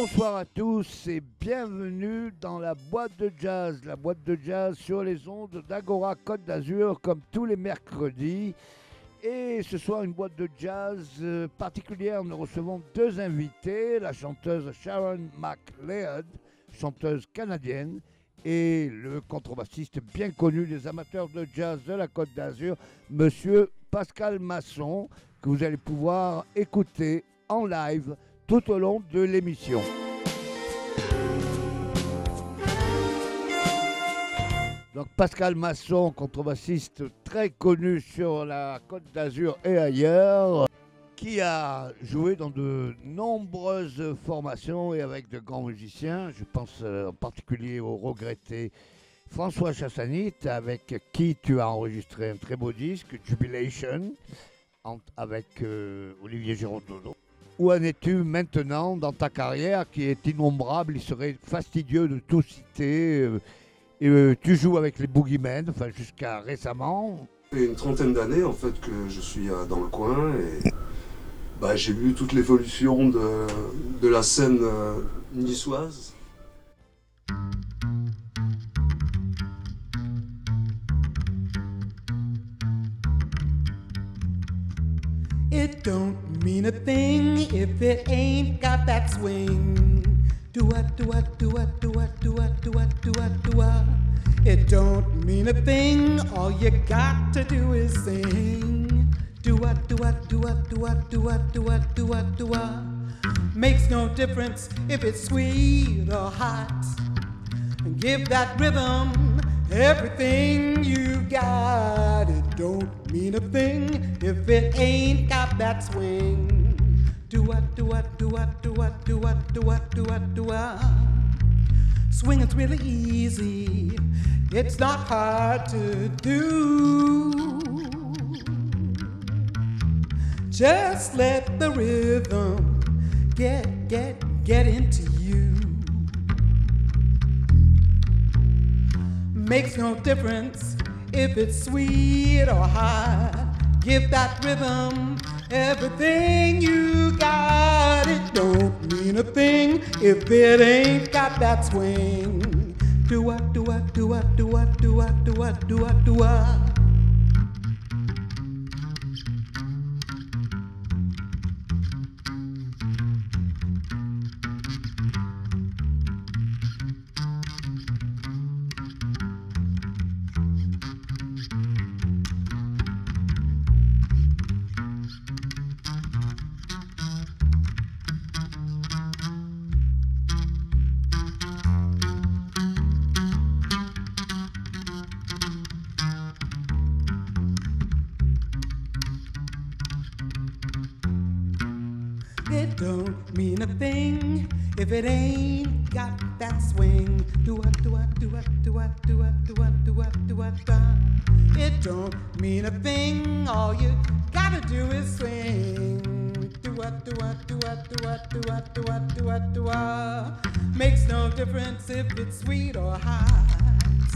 Bonsoir à tous et bienvenue dans la boîte de jazz, la boîte de jazz sur les ondes d'Agora Côte d'Azur comme tous les mercredis. Et ce soir, une boîte de jazz euh, particulière. Nous recevons deux invités, la chanteuse Sharon McLeod, chanteuse canadienne, et le contrebassiste bien connu des amateurs de jazz de la Côte d'Azur, monsieur Pascal Masson, que vous allez pouvoir écouter en live tout au long de l'émission. Donc Pascal Masson, contrebassiste très connu sur la Côte d'Azur et ailleurs, qui a joué dans de nombreuses formations et avec de grands musiciens. Je pense euh, en particulier au regretté François Chassanit, avec qui tu as enregistré un très beau disque, Jubilation, avec euh, Olivier Girondolo. Où en es-tu maintenant dans ta carrière qui est innombrable Il serait fastidieux de tout citer. euh, et, euh, tu joues avec les Boogeymen, enfin jusqu'à récemment. Ça fait une trentaine d'années en fait que je suis euh, dans le coin et bah, j'ai vu toute l'évolution de, de la scène euh, niçoise. It don't mean a thing if it ain't got that swing. Do what, do what, do what, do what, do what, do what, do what, do what. It don't mean a thing. All you got to do is sing. Do what, do what, do what, do what, do what, do what, do what, do what. Makes no difference if it's sweet or hot. Give that rhythm everything you got. It don't mean a thing if it ain't got that swing. Do what, do what, do what, do what, do what, do what, do what, do what. Swinging's really easy. It's not hard to do. Just let the rhythm get, get, get into you. Makes no difference if it's sweet or hot. Give that rhythm everything you got. It don't mean a thing if it ain't got that swing. Do what, do what, do what, do what, do what, do what, do what, do what. Thing if it ain't got that swing. Do what, do what, do what, do what, do what, do what, do what, do what, do. It don't mean a thing. All you gotta do is swing. Do what, do what, do what, do what, do what, do what, do what, do what. Makes no difference if it's sweet or hot.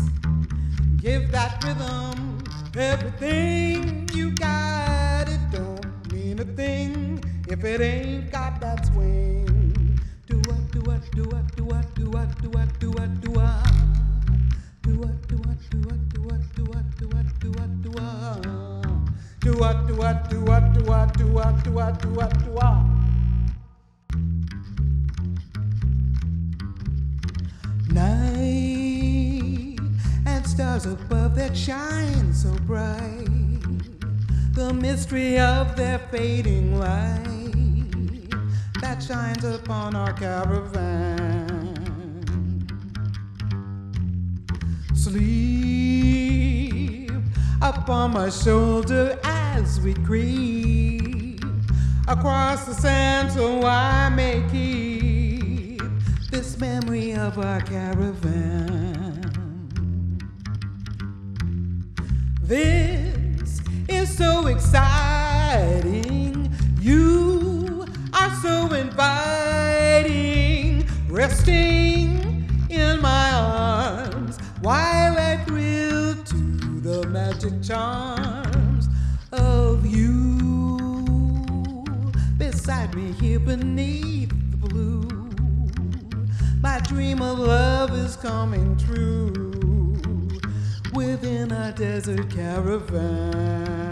Give that rhythm everything you got. It don't mean a thing if it ain't got that swing. Night and stars above that shine so bright. The mystery of their fading light that shines upon our caravan. Sleep upon my shoulder as we creep across the sand so I may keep this memory of our caravan. This is so exciting. You inviting. Resting in my arms while I thrill to the magic charms of you. Beside me here beneath the blue. My dream of love is coming true within a desert caravan.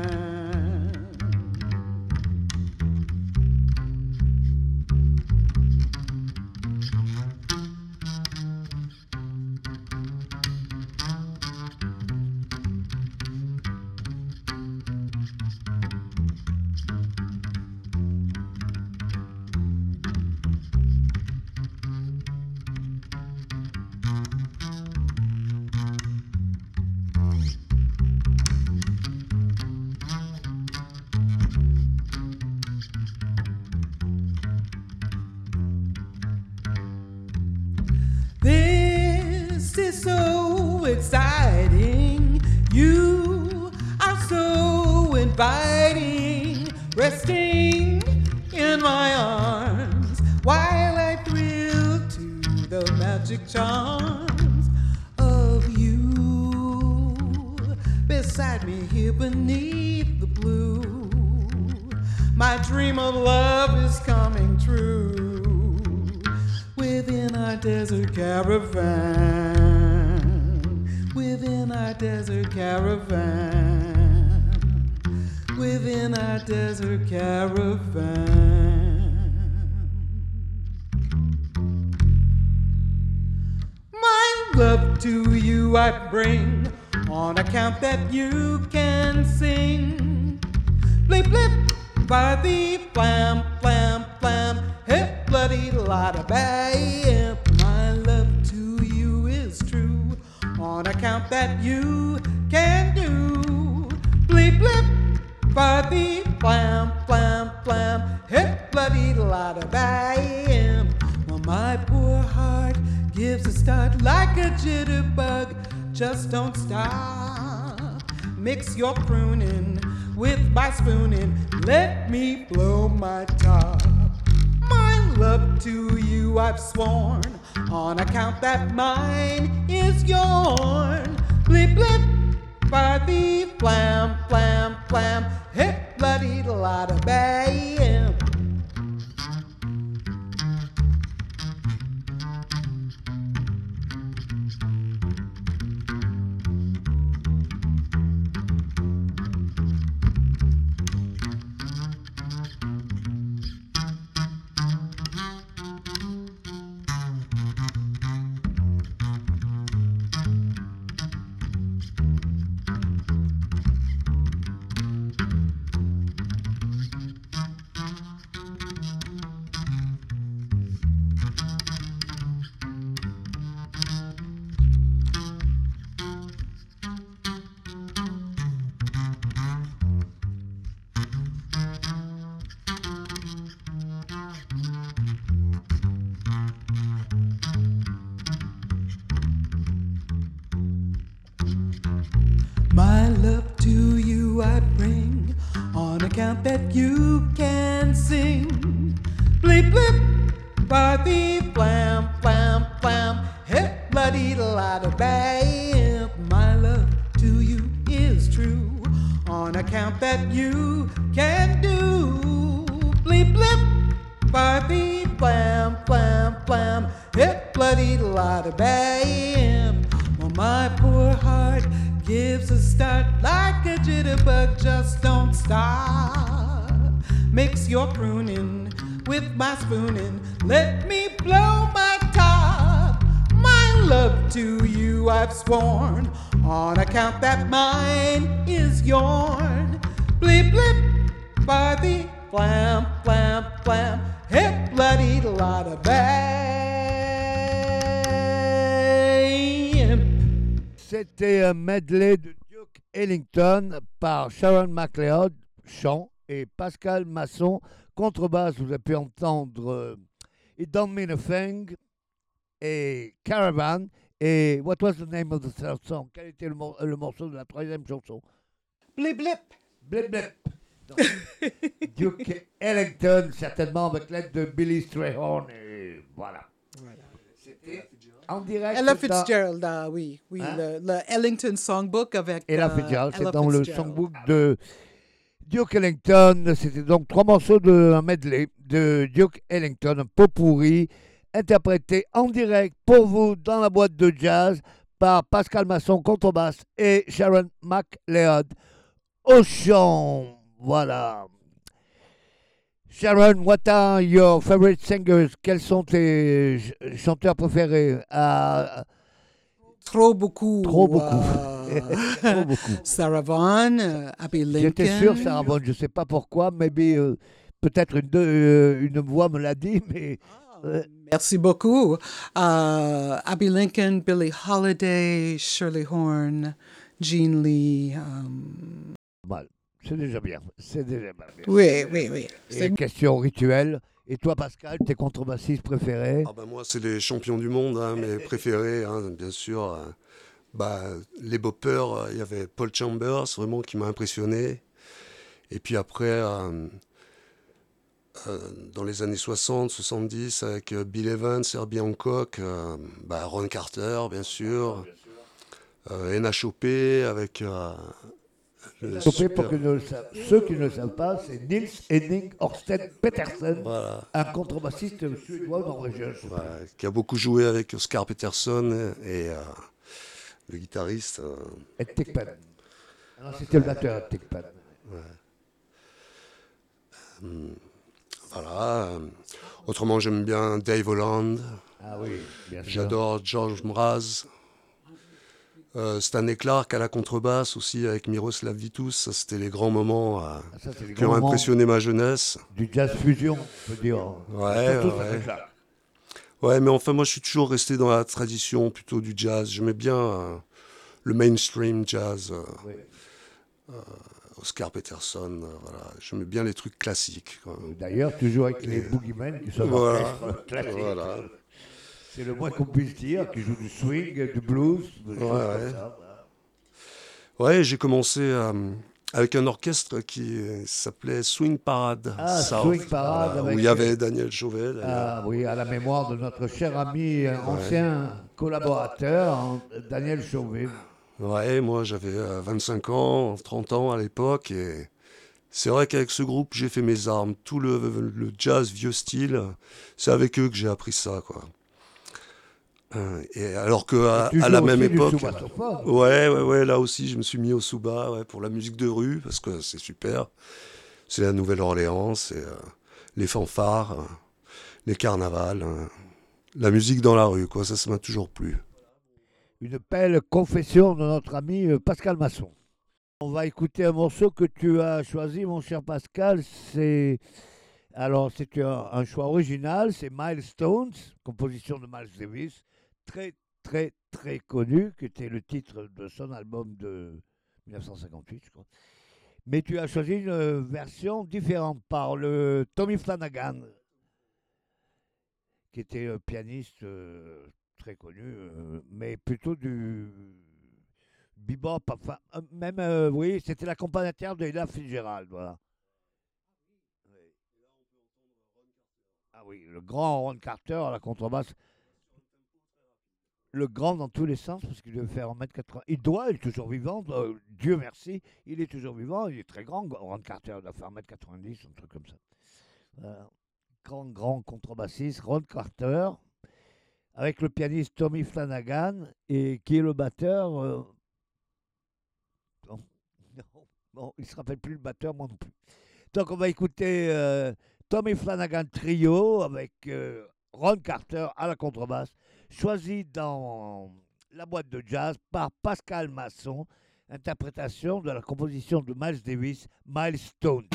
Hip bloody lot of bam. Well, my poor heart gives a start like a jitterbug. Just don't stop. Mix your pruning with my spooning. Let me blow my top. My love to you I've sworn on account that mine is yourn. Blip blip by the flam flam flam hip bloody lot of bam. Par Sharon MacLeod, chant, et Pascal Masson, contrebasse. Vous avez pu entendre euh, It Don't Mean a Thing et Caravan. Et what was the name of the third song? Quel était le, mor- le morceau de la troisième chanson? Blip blip. Blip Blip. Duke Ellington, certainement avec l'aide de Billy Strayhorn. Et voilà. C'était en direct. Ella dans- Fitzgerald, ah oui, oui, Hein? le, le Ellington Songbook avec. Ella euh, Fitzgerald, c'est dans le songbook de Duke Ellington. C'était donc trois morceaux de un medley de Duke Ellington, un pot pourri interprété en direct pour vous dans la boîte de jazz par Pascal Masson, contrebasse, et Sharon McLeod au chant. Voilà. Sharon, what are your favorite singers? Quels sont tes ch- chanteurs préférés? Ah, Trop beaucoup. Trop beaucoup. euh, trop beaucoup. Sarah Vaughan, euh, Abby Lincoln. J'étais sûr, Sarah Vaughan, je ne sais pas pourquoi, maybe, euh, peut-être une, euh, une voix me l'a dit, mais euh, Merci beaucoup. Abby Lincoln, Billie Holiday, Shirley Horn, Jean Lee. euh, mal. C'est déjà bien. C'est déjà bien. oui, oui, oui. Et C'est- question rituelle. Et toi, Pascal, tes contrebassistes préférés? Ah bah moi, c'est les champions du monde, hein, mes préférés, hein, bien sûr. euh, bah, les boppers, euh, il y avait Paul Chambers, vraiment, qui m'a impressionné. Et puis après, euh, euh, dans les années 60, 70, avec Bill Evans, Herbie Hancock, euh, bah, Ron Carter, bien sûr. Euh, NHOP, avec... le super- pour que ne ceux qui ne le savent pas, c'est Nils Henning Orsted Petersen, Voilà. un contrebassiste suédois norvégien. Ouais, qui a beaucoup joué avec Oscar Peterson et euh, le guitariste. euh, Et Tekpan. C'était le batteur Tekpan. voilà. euh, Autrement, j'aime bien Dave Holland. Ah oui, bien sûr. J'adore George Mraz. Euh, Stanley Clark à la contrebasse aussi avec Miroslav Vitus. Ça, c'était les grands moments euh, Ah, ça, c'est les qui ont grands impressionné ma jeunesse. du jazz fusion, on peut dire. Ouais, mais enfin, moi, je suis toujours resté dans la tradition plutôt du jazz. J'aimais bien euh, le mainstream jazz. euh, Oui. Oscar Peterson, voilà. J'aimais bien les trucs classiques. D'ailleurs, toujours avec les Boogeymen qui sont Voilà. orchestre classique. Voilà. C'est le moins qu'on puisse dire, qui joue du swing, du blues, Ouais, j'ai commencé euh, avec un orchestre qui euh, s'appelait Swing Parade. Ah, South, Swing Parade voilà, avec- Où il y avait Daniel d'ailleurs. Ah oui, à la mémoire de notre cher ami, euh, ancien collaborateur, hein, Daniel Chauvet. Ouais, moi j'avais euh, 25 ans, 30 ans à l'époque. Et c'est vrai qu'avec ce groupe, j'ai fait mes armes. Tout le, le jazz vieux style, c'est avec eux que j'ai appris ça. Quoi. Euh, Et alors qu'à Tu à joues la même époque. Ouais, ouais, ouais, là aussi, je me suis mis au Souba ouais, pour la musique de rue, parce que c'est super. C'est la Nouvelle-Orléans, c'est euh, les fanfares, euh, les carnavals, euh, la musique dans la rue, quoi. Ça, ça m'a toujours plu. Une belle confession de notre ami euh, Pascal Masson. On va écouter un morceau que tu as choisi, mon cher Pascal. C'est alors c'est un, un choix original. C'est Milestones, composition de Miles Davis, très très très connu, qui était le titre de son album de 1958, je crois. Mais tu as choisi une euh, version différente par le Tommy Flanagan, qui était un pianiste euh, très connu, euh, mais plutôt du bebop, enfin, même, oui, c'était l'accompagnateur de Ella Fitzgerald, voilà. Ah oui, le grand Ron Carter à la contrebasse. Le grand dans tous les sens, parce qu'il devait faire 1m80. Il doit, il est toujours vivant, euh, Dieu merci, il est toujours vivant, il est très grand, Ron Carter, doit faire 1m90, un truc comme ça. Voilà. Grand, grand contrebassiste, Ron Carter, avec le pianiste Tommy Flanagan, et qui est le batteur. euh, non, non, bon, il ne se rappelle plus le batteur, moi non plus. Donc on va écouter euh, Tommy Flanagan Trio avec euh, Ron Carter à la contrebasse, choisi dans la boîte de jazz par Pascal Masson, interprétation de la composition de Miles Davis, Milestone.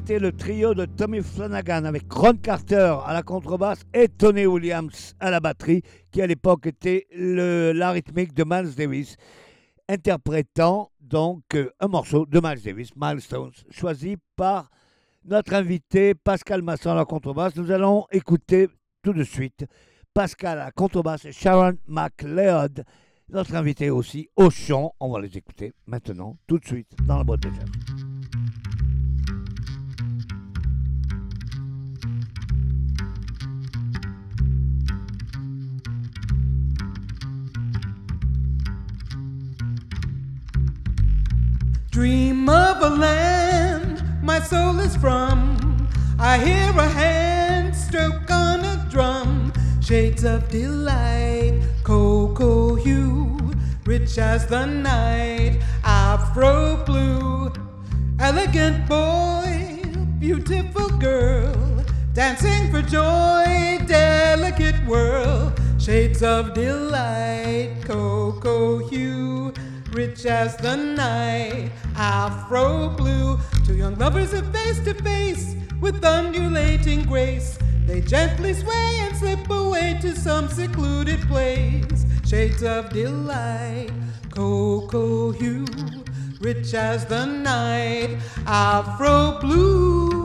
C'était le trio de Tommy Flanagan avec Ron Carter à la contrebasse et Tony Williams à la batterie, qui à l'époque était le- la rythmique de Miles Davis, interprétant donc euh, un morceau de Miles Davis, Milestones, choisi par notre invité Pascal Masson à la contrebasse. Nous allons écouter tout de suite Pascal à la contrebasse et Sharon McLeod, notre invité aussi au chant. On va les écouter maintenant, tout de suite, dans la boîte de jazz. Dream of a land my soul is from. I hear a hand stroke on a drum. Shades of delight, cocoa hue, rich as the night, afro blue. Elegant boy, beautiful girl, dancing for joy, delicate whirl. Shades of delight, cocoa hue, rich as the night, afro blue. Two young lovers are face to face with undulating grace. They gently sway and slip away to some secluded place. Shades of delight, cocoa hue, rich as the night, afro blue.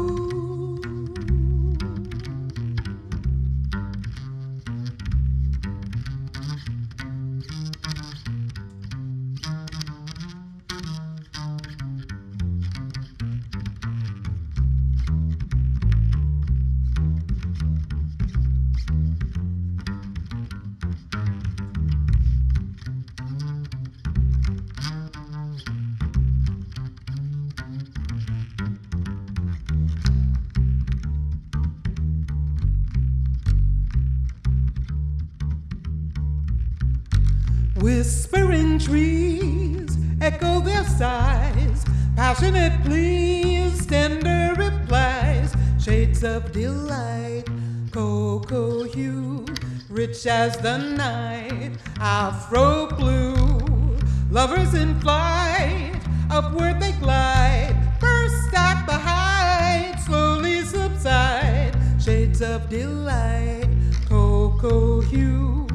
Of delight, cocoa hue, rich as the night, afro blue. Lovers in flight, upward they glide, first the height, slowly subside, shades of delight, cocoa hue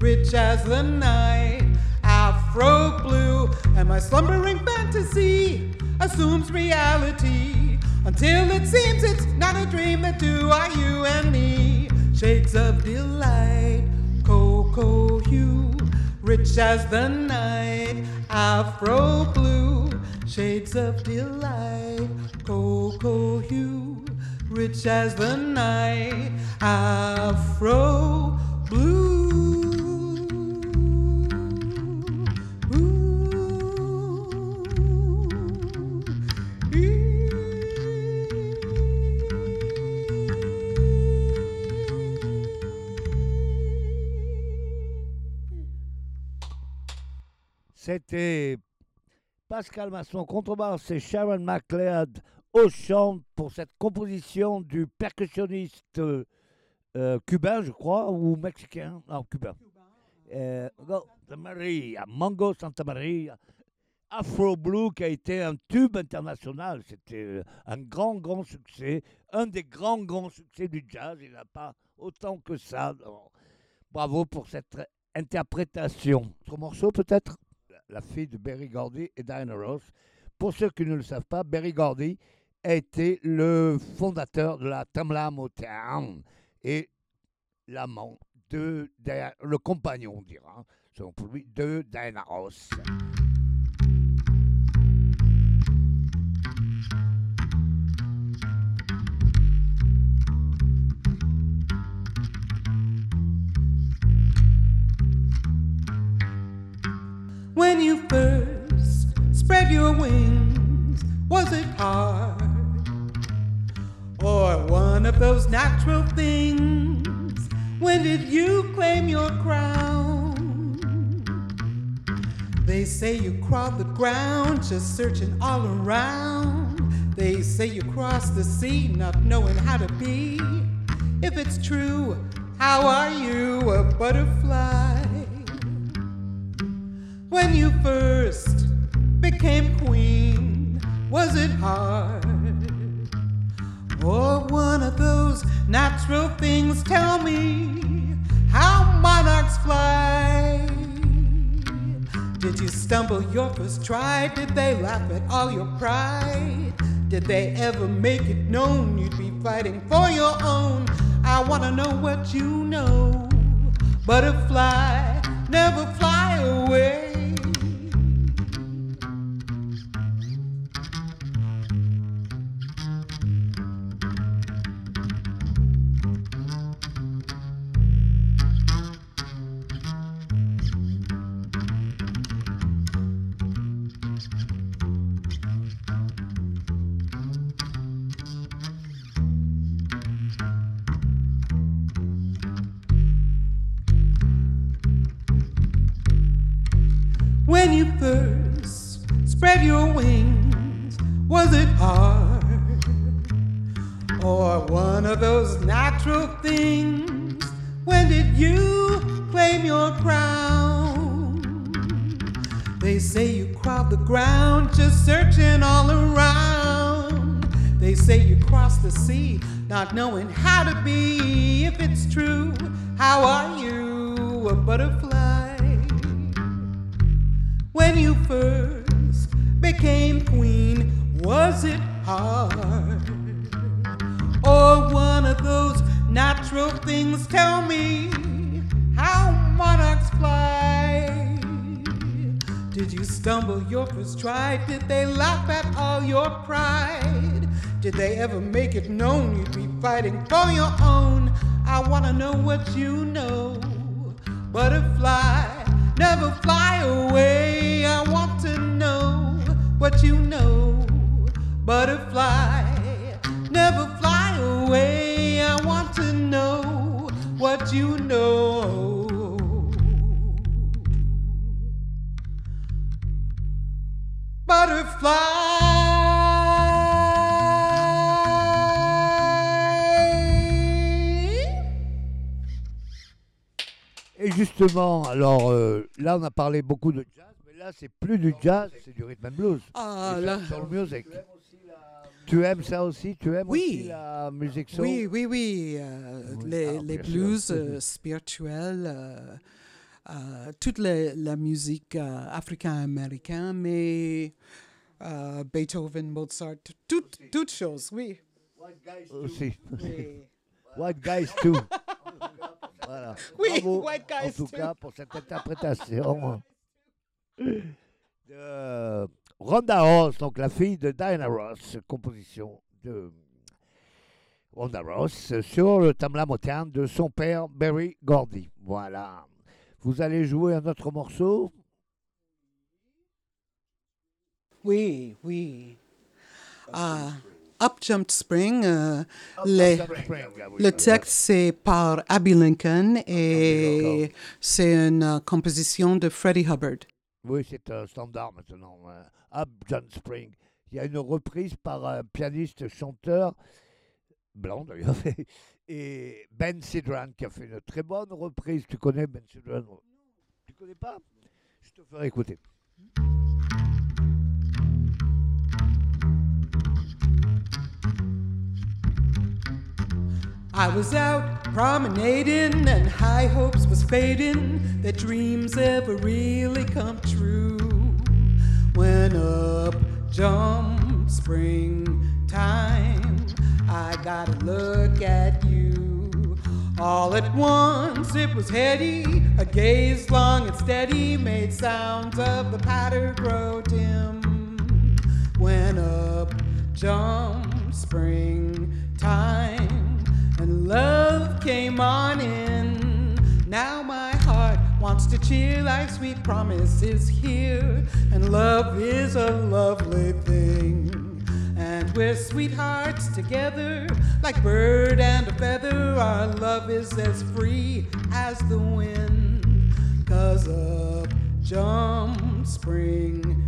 rich as the night, afro blue, and my slumbering fantasy assumes reality until it seems it's not a dream that two are you and me. Shades of delight, cocoa hue, rich as the night, afro blue. Shades of delight, cocoa hue, rich as the night, afro C'était Pascal Masson, contrebasse et Sharon McLeod au chant pour cette composition du percussionniste euh, cubain, je crois, ou mexicain, non, cubain. Euh, Santa Maria, Mongo Santa Maria, Afro Blue qui a été un tube international. C'était euh, un grand, grand succès, un des grands, grands succès du jazz. Il n'a pas autant que ça. Bravo pour cette interprétation. Autre morceau peut-être? La fille de Berry Gordy et Diana Ross. Pour ceux qui ne le savent pas, Berry Gordy a été le fondateur de la Tamla Motown et l'amant de, le compagnon, on dira, selon pour lui, de Diana Ross. When you first spread your wings, was it hard? Or one of those natural things? When did you claim your crown? They say you crawled the ground, just searching all around. They say you crossed the sea, not knowing how to be. If it's true, how are you a butterfly? When you first became queen, was it hard? or one of those natural things. Tell me how monarchs fly. Did you stumble your first try? Did they laugh at all your pride? Did they ever make it known you'd be fighting for your own? I wanna know what you know. Butterfly, never fly away. Not knowing how to be. They ever make it known you'd be fighting for your own? I wanna know what you know. Butterfly, never fly away. I want to know what you know. Butterfly, never fly away. I want to know what you know. Butterfly. Justement, alors euh, là, on a parlé beaucoup de jazz, mais là, c'est plus du jazz, c'est du rhythm and blues. Ah Du là. soul music. Tu aimes ça aussi? Tu aimes Oui. aussi la musique soul? Oui, oui, oui. euh, Oui, les, ah, les blues euh, spirituels, euh, euh, toute la, la musique euh, africaine-américaine, mais euh, Beethoven, Mozart, toutes toutes choses, oui. Aussi. oui. White Guys too. voilà. Oui, Bravo, White Guys En tout too. cas, pour cette interprétation de Rhonda Ross, donc la fille de Diana Ross, composition de Rhonda Ross sur le Tamla Motown de son père Barry Gordy. Voilà. Vous allez jouer un autre morceau? Oui, oui. Ah, Up Jumped Spring, euh, les- le texte c'est par Abby Lincoln et c'est une euh, composition de Freddie Hubbard. Oui, c'est un standard maintenant. euh, Up John Spring. Il y a une reprise par un pianiste chanteur, blanc d'ailleurs, et Ben Sidran qui a fait une très bonne reprise. Tu connais Ben Sidran? Tu connais pas? Je te ferai écouter. I was out promenading and high hopes was fading that dreams ever really come true. When up jumped springtime, I got a look at you. All at once it was heady, a gaze long and steady made sounds of the patter grow dim. When up jumped springtime and love came on in. Now my heart wants to cheer life's sweet promise is here, and love is a lovely thing. And we're sweethearts together, like bird and a feather. Our love is as free as the wind. Cause up jumped springtime,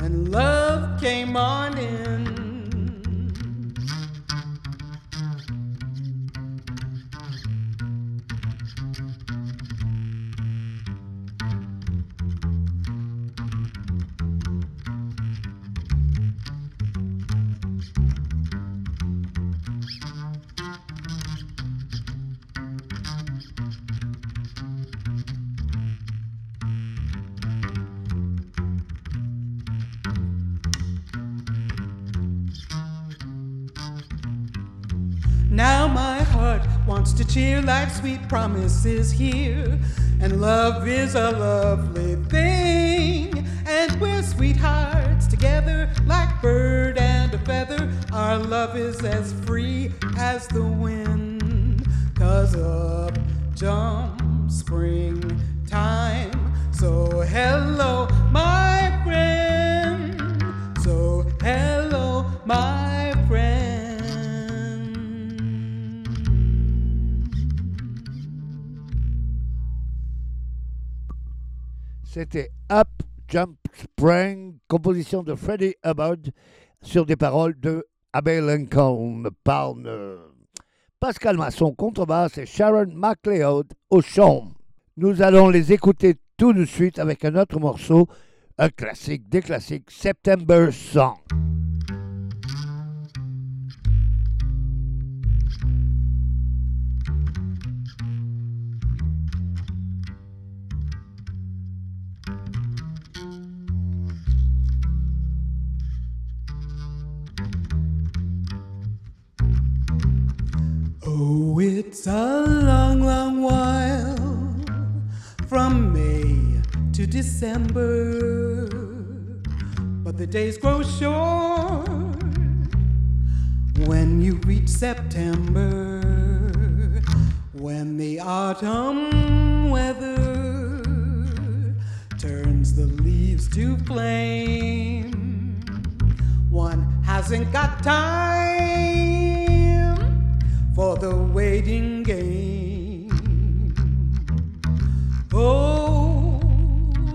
and love came on in. Cheer life's sweet promises here. And love is a lovely thing. And we're sweethearts together, like bird and a feather. Our love is as free as the wind. Cause up jumps springtime. So hello, C'était Up Jump Spring, composition de Freddie Hubbard sur des paroles de Abbey Lincoln par euh, Pascal Masson contrebasse et Sharon McLeod au chant. Nous allons les écouter tout de suite avec un autre morceau, un classique des classiques, September Song. Oh, it's a long, long while from May to December, but the days grow short when you reach September, when the autumn weather turns the leaves to flame. One hasn't got time for the waiting game. Oh,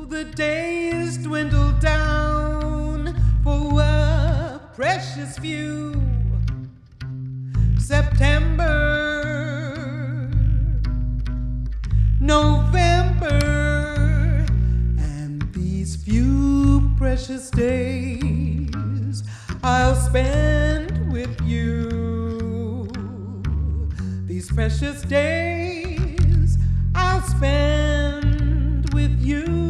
the days dwindle down for a precious few. September, November, and these few precious days I'll spend with you. These precious days I'll spend with you.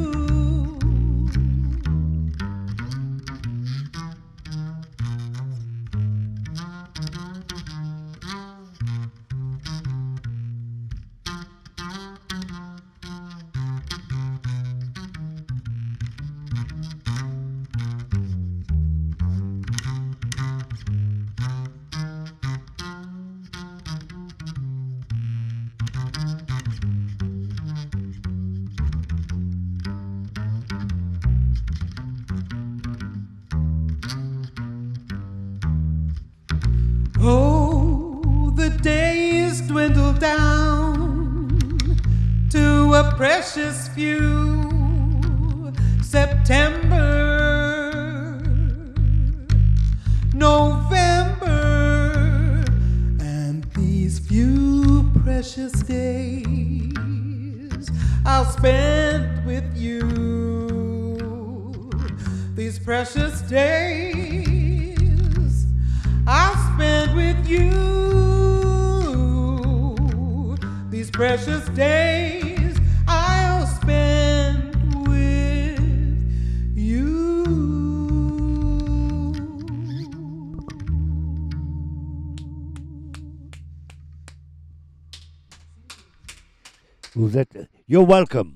You're welcome,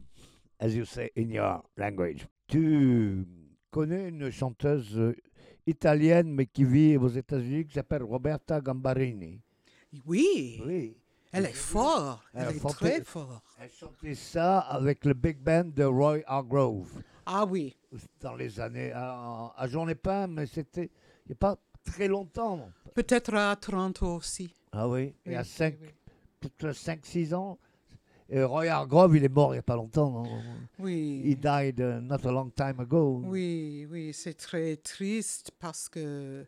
as you say in your language. Tu connais une chanteuse euh, italienne, mais qui vit aux États-Unis, qui s'appelle Roberta Gambarini? Oui, Oui. elle est forte. Elle Elle est très forte. Elle chantait ça avec le big band de Roy Hargrove Ah oui, dans les années. À, à Jean Lépin, mais c'était il n'y a pas très longtemps. peut-être à Toronto aussi. Ah oui, il y a Oui, 5, oui, peut-être 5-6 ans. Et Roy Hargrove, il est mort il n'y a pas longtemps. non Oui. He died uh, not a long time ago. Oui, oui, c'est très triste parce que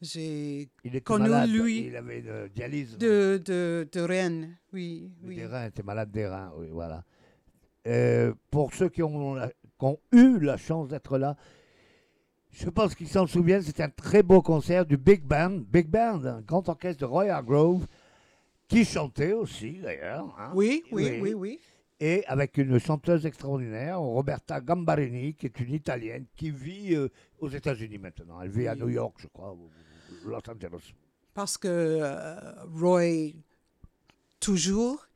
j'ai Il Connu malade. lui Il avait de dialyse. de, de, de Rennes. Oui, Oui. Des reins, était malade des reins, oui, voilà. Euh, pour ceux qui ont, qui ont eu la chance d'être là, je pense qu'ils s'en souviennent, c'était un très beau concert du Big Band, Big Band, un grand orchestre de Roy Hargrove, qui chantait aussi d'ailleurs. hein. Oui, oui, oui, oui. Et avec une chanteuse extraordinaire, Roberta Gambarini, qui est une Italienne, qui vit euh, aux États-Unis maintenant. Elle vit à. New York, je crois, ou ou Los Angeles. Parce que euh, Roy toujours,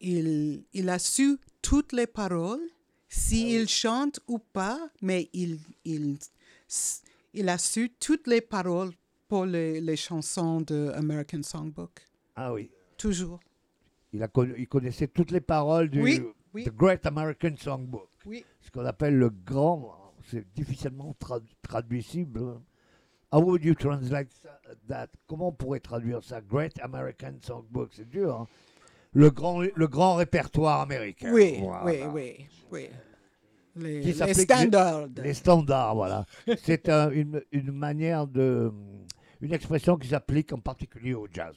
il, il a su toutes les paroles, s'il chante ou pas, mais il, il, il a su toutes les paroles pour les, les chansons de American Songbook. Ah oui. Toujours. Il, a connu- il connaissait toutes les paroles du Oui, oui. The Great American Songbook. Oui. Ce qu'on appelle le grand, c'est difficilement trad- traduisible. How would you translate that? Comment on pourrait traduire ça? Great American Songbook, c'est dur. hein. Le, grand, le grand répertoire américain. Oui, Voilà. oui, oui, oui. Les, standards. Les standards, voilà. C'est un- une, une manière de. Une expression qui s'applique en particulier au jazz.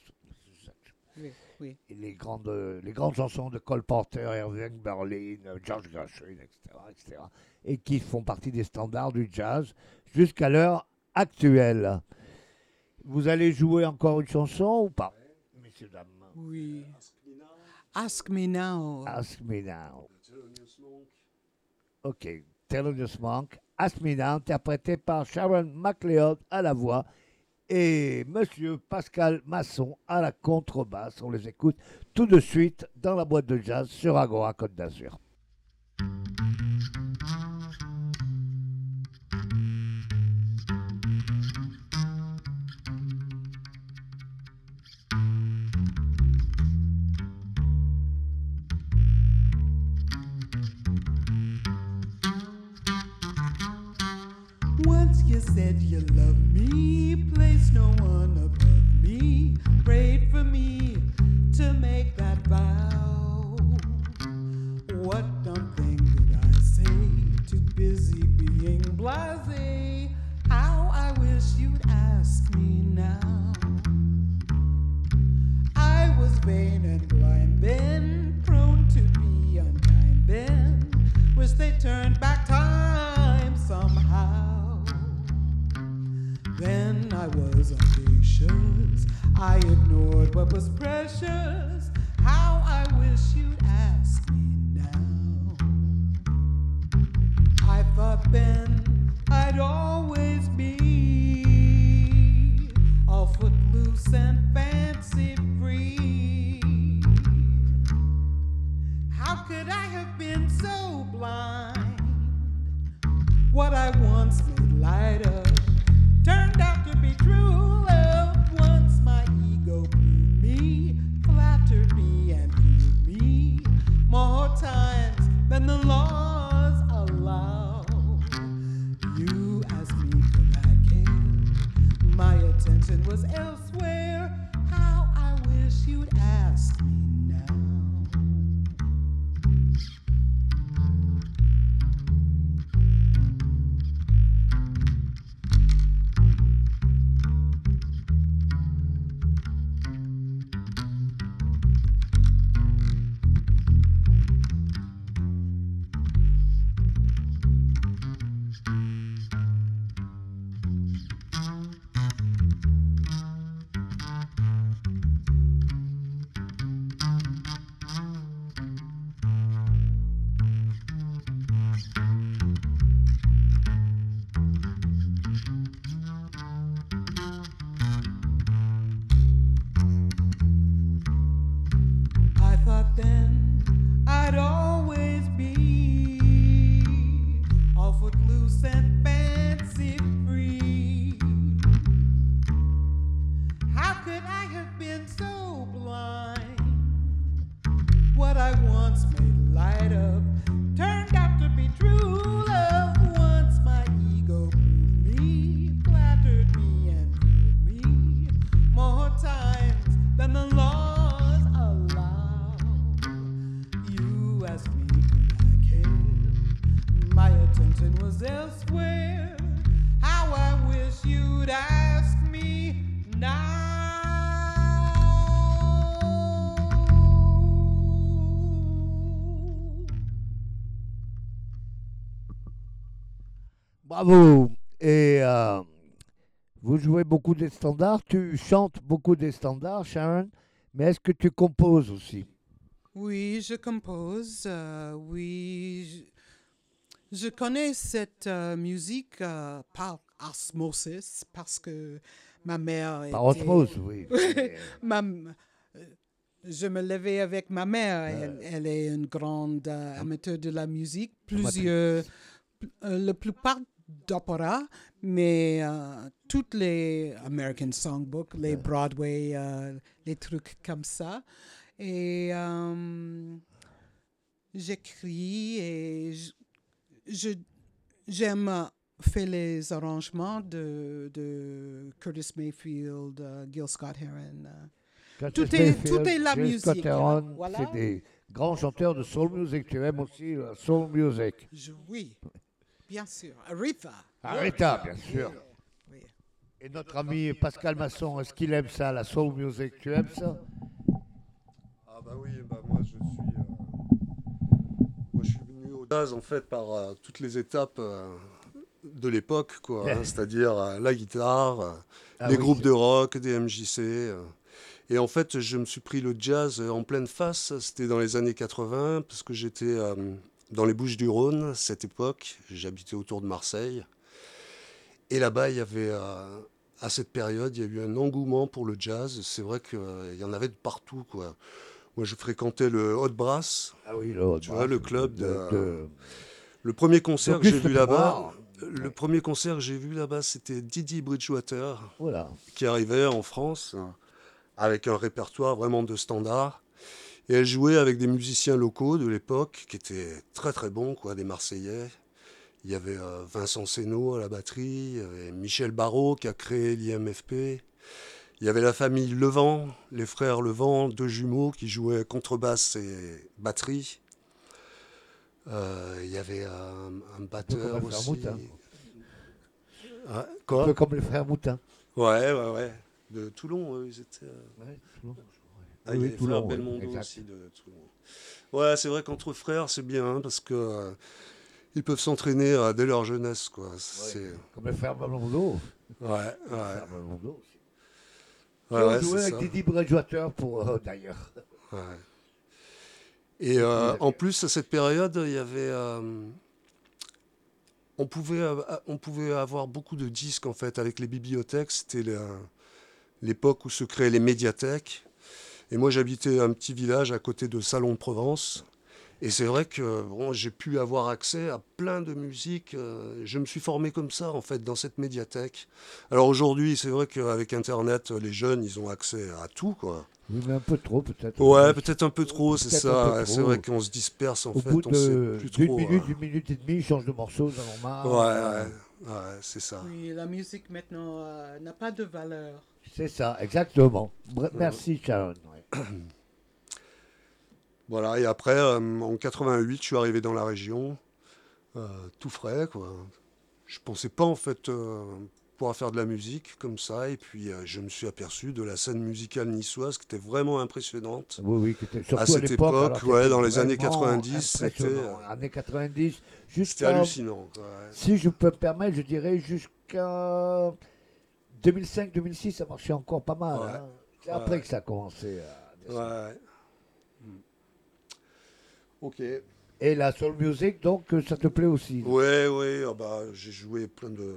Oui, oui. Et les grandes, les grandes chansons de Cole Porter, Irving Berlin, George Gershwin, etc., etc., et qui font partie des standards du jazz jusqu'à l'heure actuelle. Vous allez jouer encore une chanson ou pas, messieurs, dames? Oui. Ask me now. Ask Me Now. Ok, Thelonious Monk, Ask Me Now, interprété par Sharon McLeod à la voix et Monsieur Pascal Masson à la contrebasse. On les écoute tout de suite dans la boîte de jazz sur Agora Côte d'Azur. What I once made light of turned out to be true Bravo Et euh, vous jouez beaucoup des standards, tu chantes beaucoup des standards, Sharon, mais est-ce que tu composes aussi? Oui, je compose. euh, oui, je, je connais cette euh, musique par osmosis parce que ma mère Par était- osmose, oui. ma, je me levais avec ma mère. Elle, elle est une grande amateur de la musique. Plusieurs, la plupart d'opéra, mais euh, toutes les American Songbook, les Broadway, euh, les trucs comme ça. Et euh, j'écris et je- j'aime faire les arrangements de, de Curtis Mayfield, euh, Gil Scott Heron. Tout est- Mayfield, tout est la musique, hein, voilà. C'est des grands chanteurs de soul music. Tu aimes aussi la soul music. Je- oui, bien sûr. Aretha. Aretha, bien sûr. Oui. Et notre ami Pascal Masson, est-ce qu'il aime ça, la soul music? Tu aimes ça? Ah bah oui, bah moi je suis, euh, moi je suis venu au jazz en fait par euh, toutes les étapes euh, de l'époque, quoi. hein, C'est-à-dire euh, la guitare, euh, Ah les oui, groupes de rock, des MJC. euh. Et en fait, je me suis pris le jazz en pleine face. C'était dans les années 80 parce que j'étais euh, dans les Bouches-du-Rhône à cette époque. J'habitais autour de Marseille. Et là-bas, il y avait, euh, à cette période, il y a eu un engouement pour le jazz. C'est vrai qu'il y en avait de partout, quoi. Moi, je fréquentais le Hot Brass. Ah oui, le, Tu vois, le club de- de- Le premier concert que j'ai vu là-bas, le premier concert que j'ai vu là-bas, c'était Didi Bridgewater Voilà. qui arrivait en France euh, avec un répertoire vraiment de standard. Et elle jouait avec des musiciens locaux de l'époque qui étaient très très bons, quoi, des Marseillais. Il y avait euh, Vincent Seno à la batterie, il y avait Michel Barrault qui a créé l'IMFP. Il y avait la famille Levent, les frères Levent, deux jumeaux qui jouaient contrebasse et batterie. Euh, il y avait un, un batteur comme les frères aussi. Moutin. Ah, Un peu comme les frères Moutin. Ouais, ouais, ouais. De Toulon, eux, ils étaient. euh, Ah, il y Oui, a les Toulon, frères oui, Belmondo exact. aussi de Toulon. Ouais, c'est vrai qu'entre frères, c'est bien hein, parce que euh, ils peuvent s'entraîner euh, dès leur jeunesse, quoi. C'est Comme les frères Belmondo. ouais, ouais, Les frères Belmondo aussi. ouais, ouais, joué avec ça. Didi Bridgewater pour euh, d'ailleurs. Ouais. Et euh, en plus, à cette période, il y avait. on, pouvait, on pouvait avoir beaucoup de disques, en fait, avec les bibliothèques. C'était l'époque où se créaient les médiathèques. Et moi, j'habitais un petit village à côté de Salon de Provence. Et c'est vrai que bon, j'ai pu avoir accès à plein de musique. euh, Je me suis formé comme ça, en fait, dans cette médiathèque. Alors aujourd'hui, c'est vrai qu'avec Internet, les jeunes, ils ont accès à tout, quoi. Mais un peu trop peut-être. Ouais, peut-être un peu trop, c'est ça. C'est vrai qu'on se disperse en Au fait, bout on sait d'une minute, euh. d'une minute et demie, ils changent de morceau, ils en ont marre. Ouais, ouais, ouais, c'est ça. Oui, la musique maintenant euh, n'a pas de valeur. C'est ça, exactement. Merci Sharon. Voilà, et après, euh, en 88, je suis arrivé dans la région, euh, tout frais, quoi. Je pensais pas en fait euh, pouvoir faire de la musique comme ça, et puis je me suis aperçu de la scène musicale niçoise qui était vraiment impressionnante. Oui, oui, surtout À cette époque, ouais, dans les années vraiment 90, c'était, Années 90, C'était jusqu'à. hallucinant. ouais. Si je peux me permettre, je dirais jusqu'à 2005-2006, ça marchait encore pas mal. Ouais. hein. C'est après Ouais. que ça a commencé à descendre. Ouais. Hmm. Ok. Et la soul music, donc, euh, ça te plaît aussi? Ouais, ouais, ah bah, j'ai joué plein de,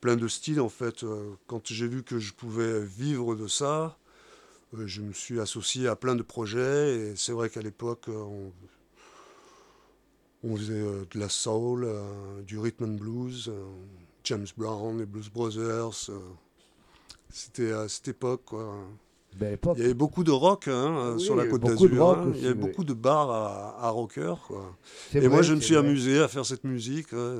plein de styles en fait. Euh, Quand j'ai vu que je pouvais vivre de ça, euh, je me suis associé à plein de projets et c'est vrai qu'à l'époque, on, on faisait de la soul, du rhythm and blues, James Brown, les Blues Brothers. C'était à cette époque, quoi. Ben, Il y avait beaucoup de rock hein, euh, Oui, sur la côte d'Azur. rock hein. Il y avait beaucoup de bars à, à rocker, quoi. c'est Et moi, je me suis vrai. amusé à faire cette musique. ouais.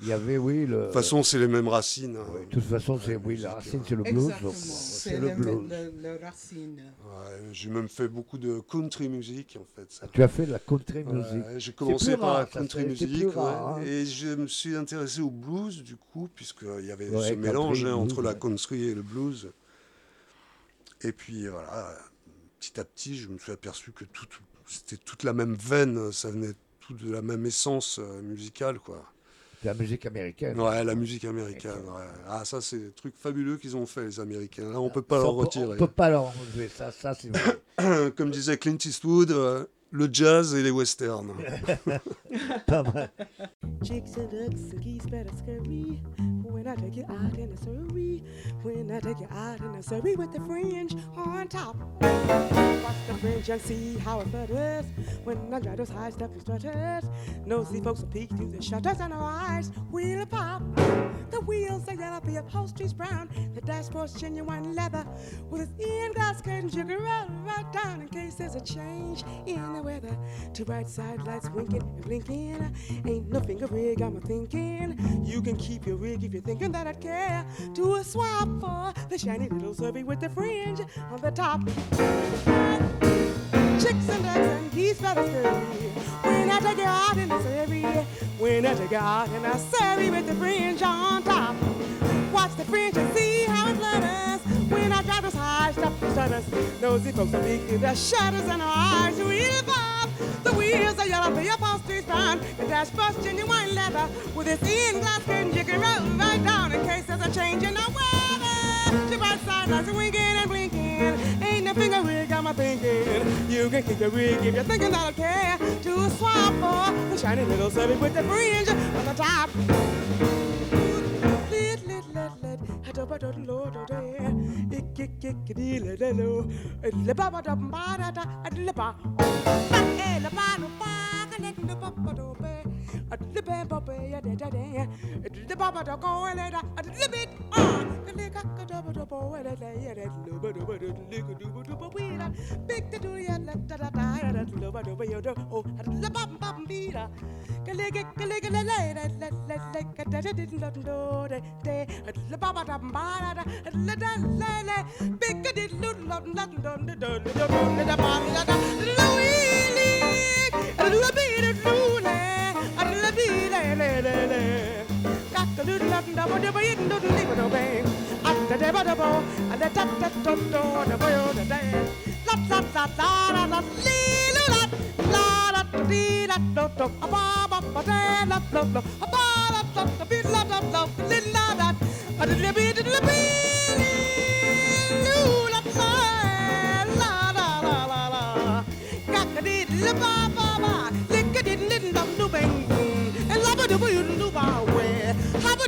Il y avait, oui, le. De toute façon, c'est les mêmes racines. hein. Oui, de toute façon, c'est oui, la racine, c'est le blues. Donc, C'est le blues. le- le racine. Ouais, J'ai même fait beaucoup de country music, en fait. ça. Tu as fait de la country Ouais, music. J'ai commencé par la rare, country music plus rare, ouais. hein. et je me suis intéressé au blues du coup, puisqu'il y avait Ouais, ce country, mélange hein, blues, entre la country et le blues. Et puis voilà, petit à petit, je me suis aperçu que tout, c'était toute la même veine, ça venait tout de la même essence euh, musicale, quoi. La musique américaine. Ouais, la musique américaine. ouais. Ah, ça, c'est des trucs fabuleux qu'ils ont fait, les Américains. Là, on peut pas Ça, leur retirer. On peut pas leur enlever ça, ça c'est vrai. Comme disait Clint Eastwood, euh, Le jazz et les westerns. Pas. Chicks and ducks and geese better scurry when I take you out in the Surrey. When I take you out in Surrey with the fringe on top. Watch the fringe and see how it flutters when I drive those high stepping strutters. Folks will peek through the shutters and our eyes pop. The wheels are yellow, the upholstery's brown. The dashboard's genuine leather with its glass curtains. You can roll right down in case there's a change in the weather. Two bright side lights winking and blinking. Ain't no finger rig, I'm a thinking. You can keep your rig if you're thinking that I'd care to a swap for the shiny little survey with the fringe on the top. Chicks and ducks and geese better scurry when I take you out in the surrey. When I take you out in the surrey with the fringe on top. Watch the fringe and see how it flutters stutters. Nosy folks will peek through the shutters and our eyes wheel pop. The wheels are yellow, the upholstery's brown. The dash dashboard's genuine leather with its in glass curtain. You can roll right down in case there's a change in the weather. Two bright side lights are winking and blinking. Ain't no finger rig, I'm a thinking. You can keep your rig if you're thinking that I care to swap for the shiny little survey with the fringe on the top. Let let let. Had up do Lord oh, do the Ick kick kick deal at the low da marata and the bar and no ba and at the baba ya da da da at the baba to go and at the bit on the lick a double to bow and at the yet at loba to but lick a double to but we are big to do yet let da da da at loba to but you do oh at the bum bum beater Kalega kalega la la la la la la ka da da didn't let no de de at the baba da ba da at la da la la big a didn't let no da da da da Goodbye. luba we haba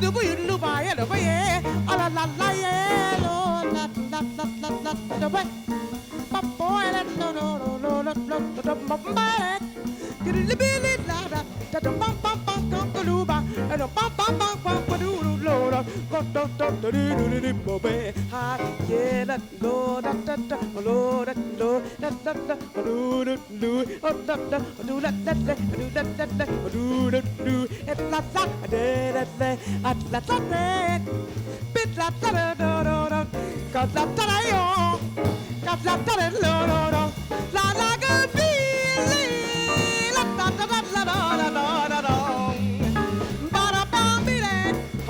ba and a bum bum bum bum ba doo doo lo da go da da da doo doo doo bo be ha yeah da go da da da lo da lo da da da doo doo doo oh da da doo da da da doo da da da doo doo doo et la la de da da at la la de bit la la da da da da ka la da da yo ka la da da lo lo lo la la go be la da da da la la la la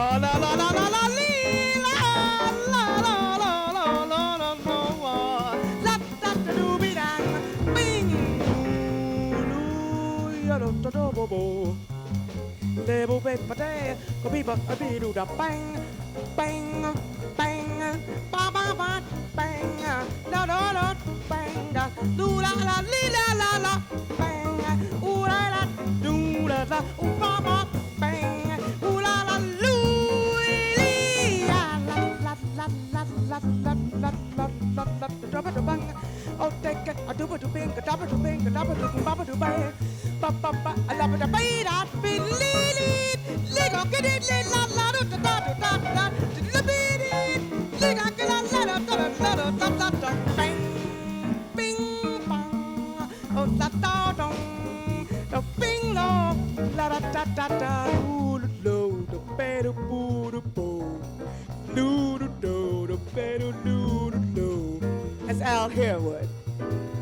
Le-ba-ba-ba-bee-da. Bang, bang, bang, ba ba ba, bang, no no no, bang, do la la li la la la, bang, ooh la la, do la la, ooh ba ba, la la la, oh take it, a do it to bing, a double to bing, a double to ba ba to bang, ba ba ba, a love it a bay that be li li, li go get it li la la do da da da da da, li be it, li ga get la la da da da da da da da, bang, bing bang, oh da da dong, da bing lo, la da da da da, Al Harewood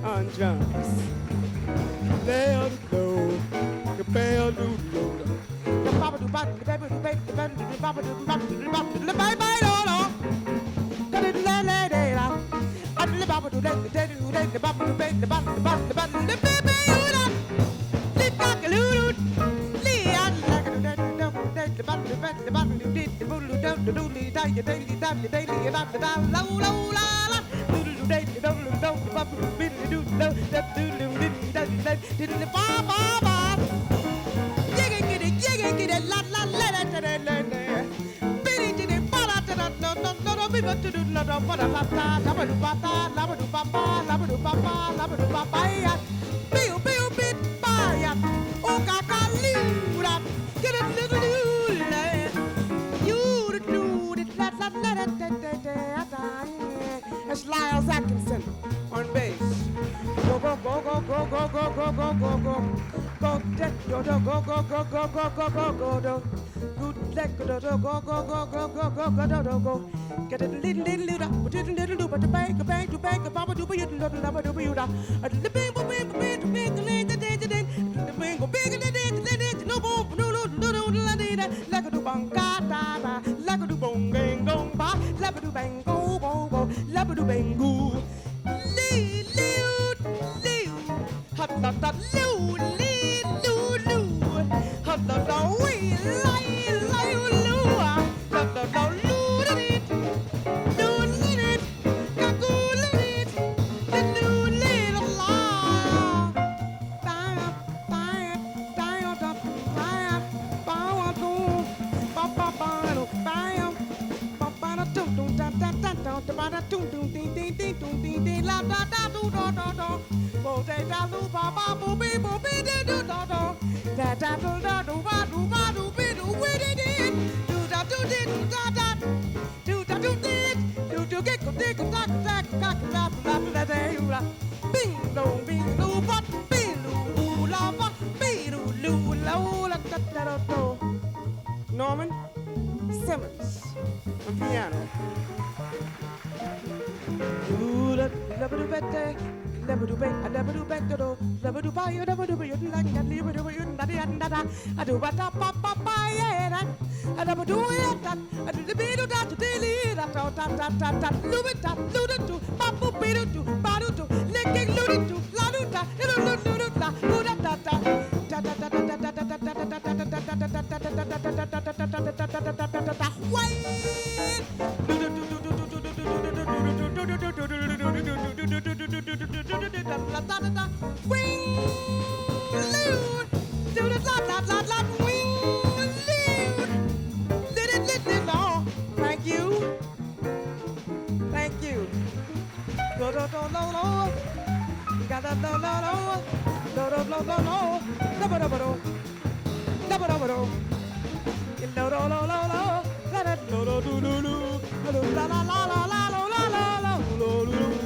on drums. There the bell do. The baba do baba, do baby do baba do baba do baba do bye go go go go go go go go go go Go do let go go go go go go go go go do do go get a little little little but little little do but the bank a bank to bank a papa do but you do do do do do Ta ta. tap, thank you. No, no, no, no, no. Got that, no, no, no. No, no, no, no, no. Double, double, double. Double, double, double. No, no, no, no, no. La, la, no, no, no, no, no. La, la, la, la, la, la, la, la, la, la, la, la, la, la, la,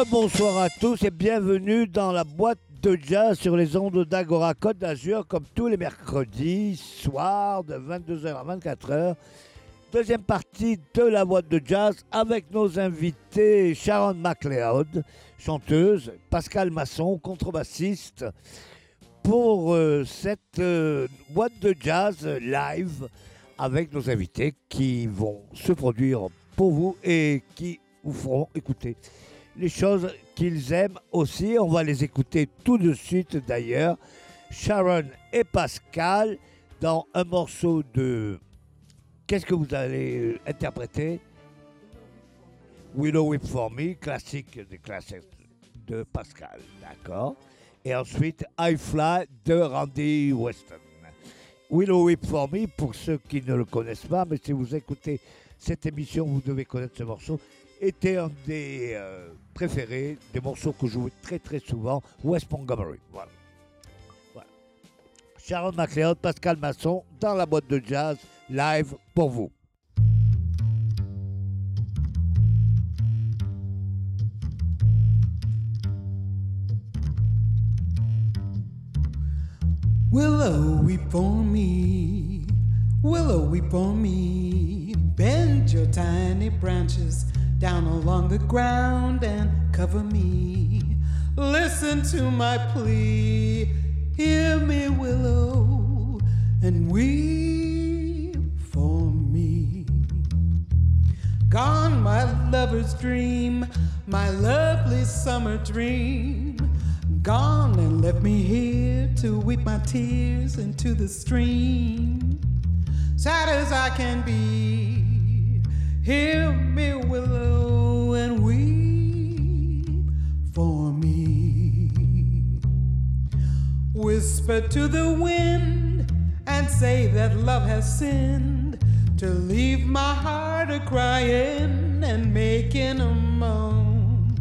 Rebonsoir à tous et bienvenue dans la boîte de jazz sur les ondes d'Agora Côte d'Azur comme tous les mercredis soirs de 22h à 24h. Deuxième partie de la boîte de jazz avec nos invités Sharon McLeod, chanteuse, Pascal Masson, contrebassiste, pour euh, cette euh, boîte de jazz live avec nos invités qui vont se produire pour vous et qui vous feront écouter les choses qu'ils aiment aussi. On va les écouter tout de suite d'ailleurs. Sharon et Pascal dans un morceau de... Qu'est-ce que vous allez euh, interpréter? Willow Whip for Me, classique des classiques de Pascal, d'accord Et ensuite I Fly de Randy Weston. Willow Whip for Me, pour ceux qui ne le connaissent pas, mais si vous écoutez cette émission, vous devez connaître ce morceau était un des euh, préférés, des morceaux que je jouais très très souvent, West Montgomery. Voilà. voilà. Sharon McLeod, Pascal Masson, dans la boîte de jazz, live pour vous. Willow, weep for me. Willow, weep for me. Bend your tiny branches down along the ground and cover me. Listen to my plea. Hear me, willow, and weep for me. Gone, my lover's dream, my lovely summer dream. Gone and left me here to weep my tears into the stream. Sad as I can be, Hear me, willow, and weep for me. Whisper to the wind and say that love has sinned to leave my heart a crying and making a moan.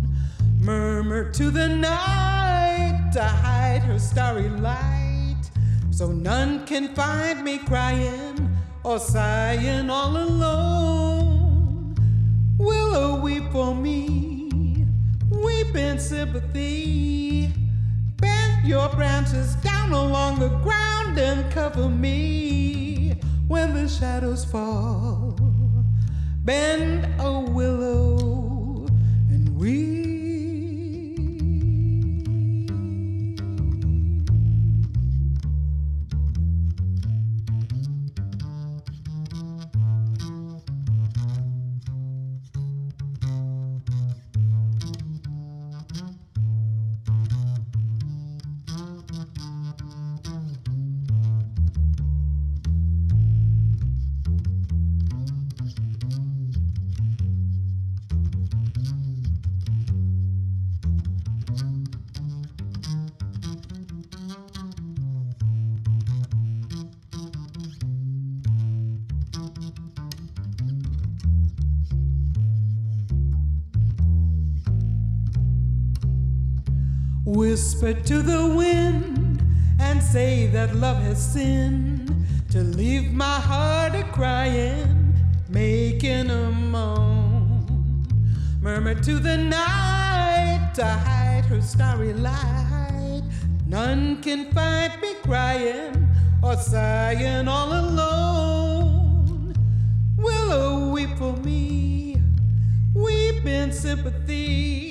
Murmur to the night to hide her starry light so none can find me crying or sighing all alone. Willow, weep for me, weep in sympathy. Bend your branches down along the ground and cover me when the shadows fall. Bend a willow and weep. Whisper to the wind and say that love has sinned to leave my heart a crying, making a moan. Murmur to the night to hide her starry light. None can find me crying or sighing all alone. Willow, weep for me, weep in sympathy.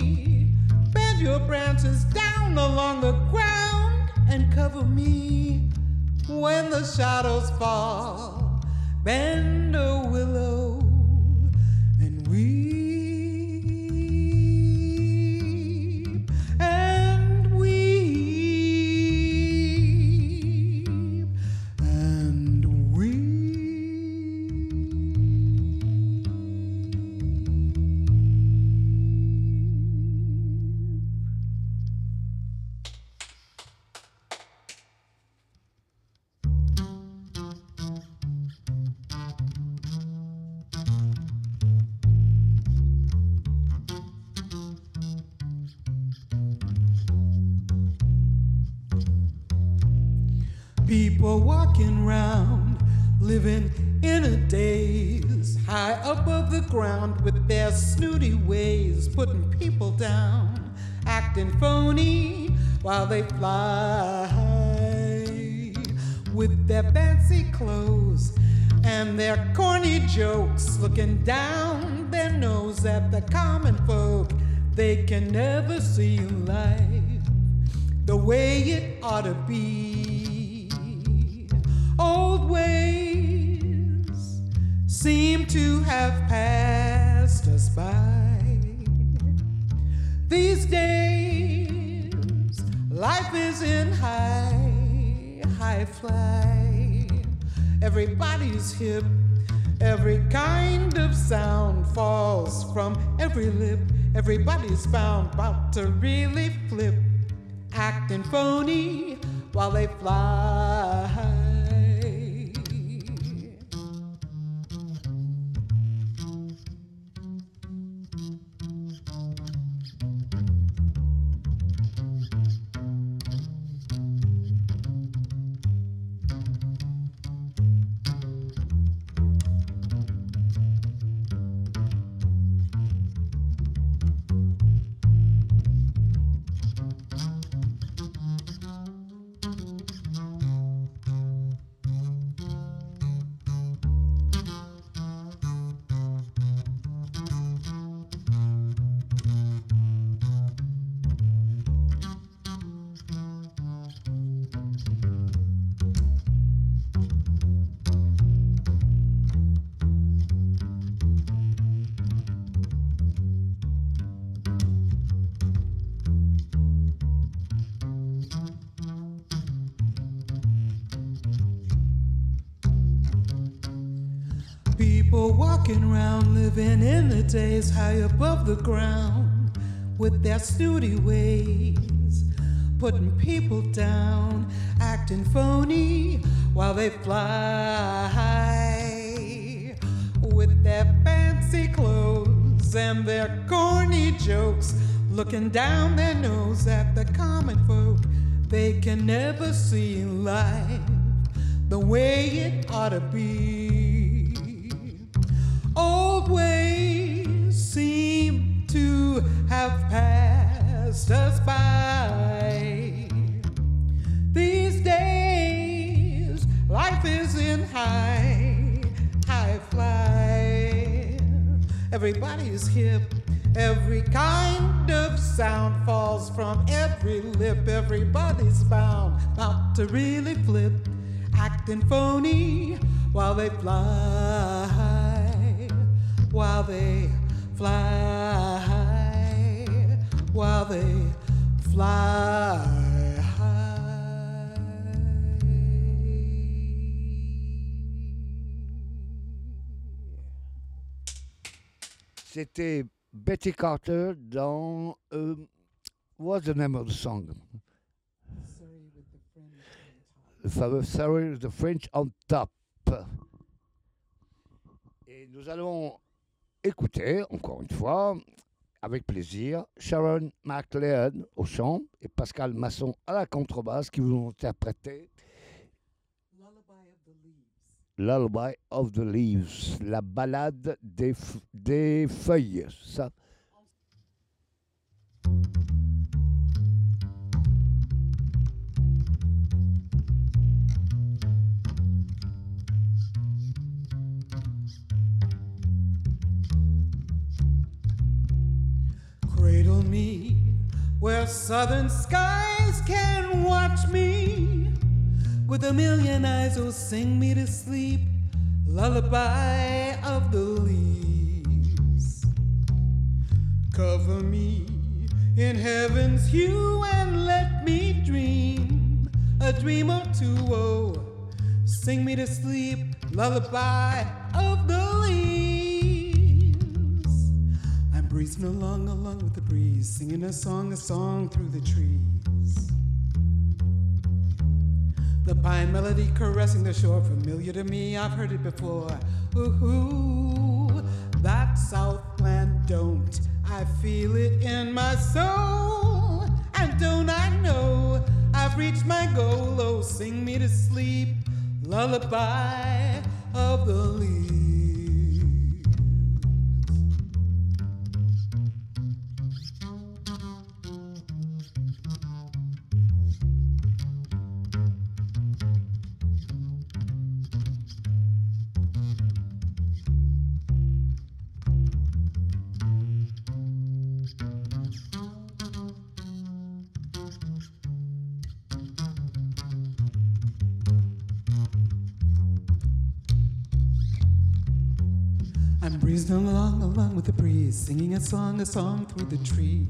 Bend your branches down along the ground and cover me when the shadows fall. Bend a willow looking down their nose at the common folk, they can never see life the way it ought to be. Old ways seem to have passed us by. These days, life is in high, high fly. Everybody's hip, every kind of sound falls from every lip. Everybody's bound, about to really flip, acting phony while they fly. People walking around living in the days high above the ground with their snooty ways, putting people down, acting phony while they fly with their fancy clothes and their corny jokes, looking down their nose at the common folk. They can never see life the way it ought to be. Old ways seem to have passed us by. These days, life is in high, high fly. Everybody's hip, every kind of sound falls from every lip. Everybody's bound, bound to really flip, acting phony while they fly, while they fly, while they fly high. C'était Betty Carter dans. euh, what's the name of the song? Le fameux Sorry with the French on Top. Et nous allons écouter, encore une fois, avec plaisir, Sharon McLeod au chant et Pascal Masson à la contrebasse qui vont interpréter Lullaby of the Leaves, la balade des, des feuilles. Ça. Cradle me where southern skies can watch me. With a million eyes, oh, sing me to sleep. Lullaby of the leaves. Cover me in heaven's hue and let me dream a dream or two. Oh, sing me to sleep. Lullaby of the breezing along, along with the breeze, singing a song, a song through the trees. The pine melody caressing the shore, familiar to me, I've heard it before. Ooh, that Southland don't I feel it in my soul? And don't I know I've reached my goal? Oh, sing me to sleep, lullaby of the leaves. Singing a song, a song through the trees.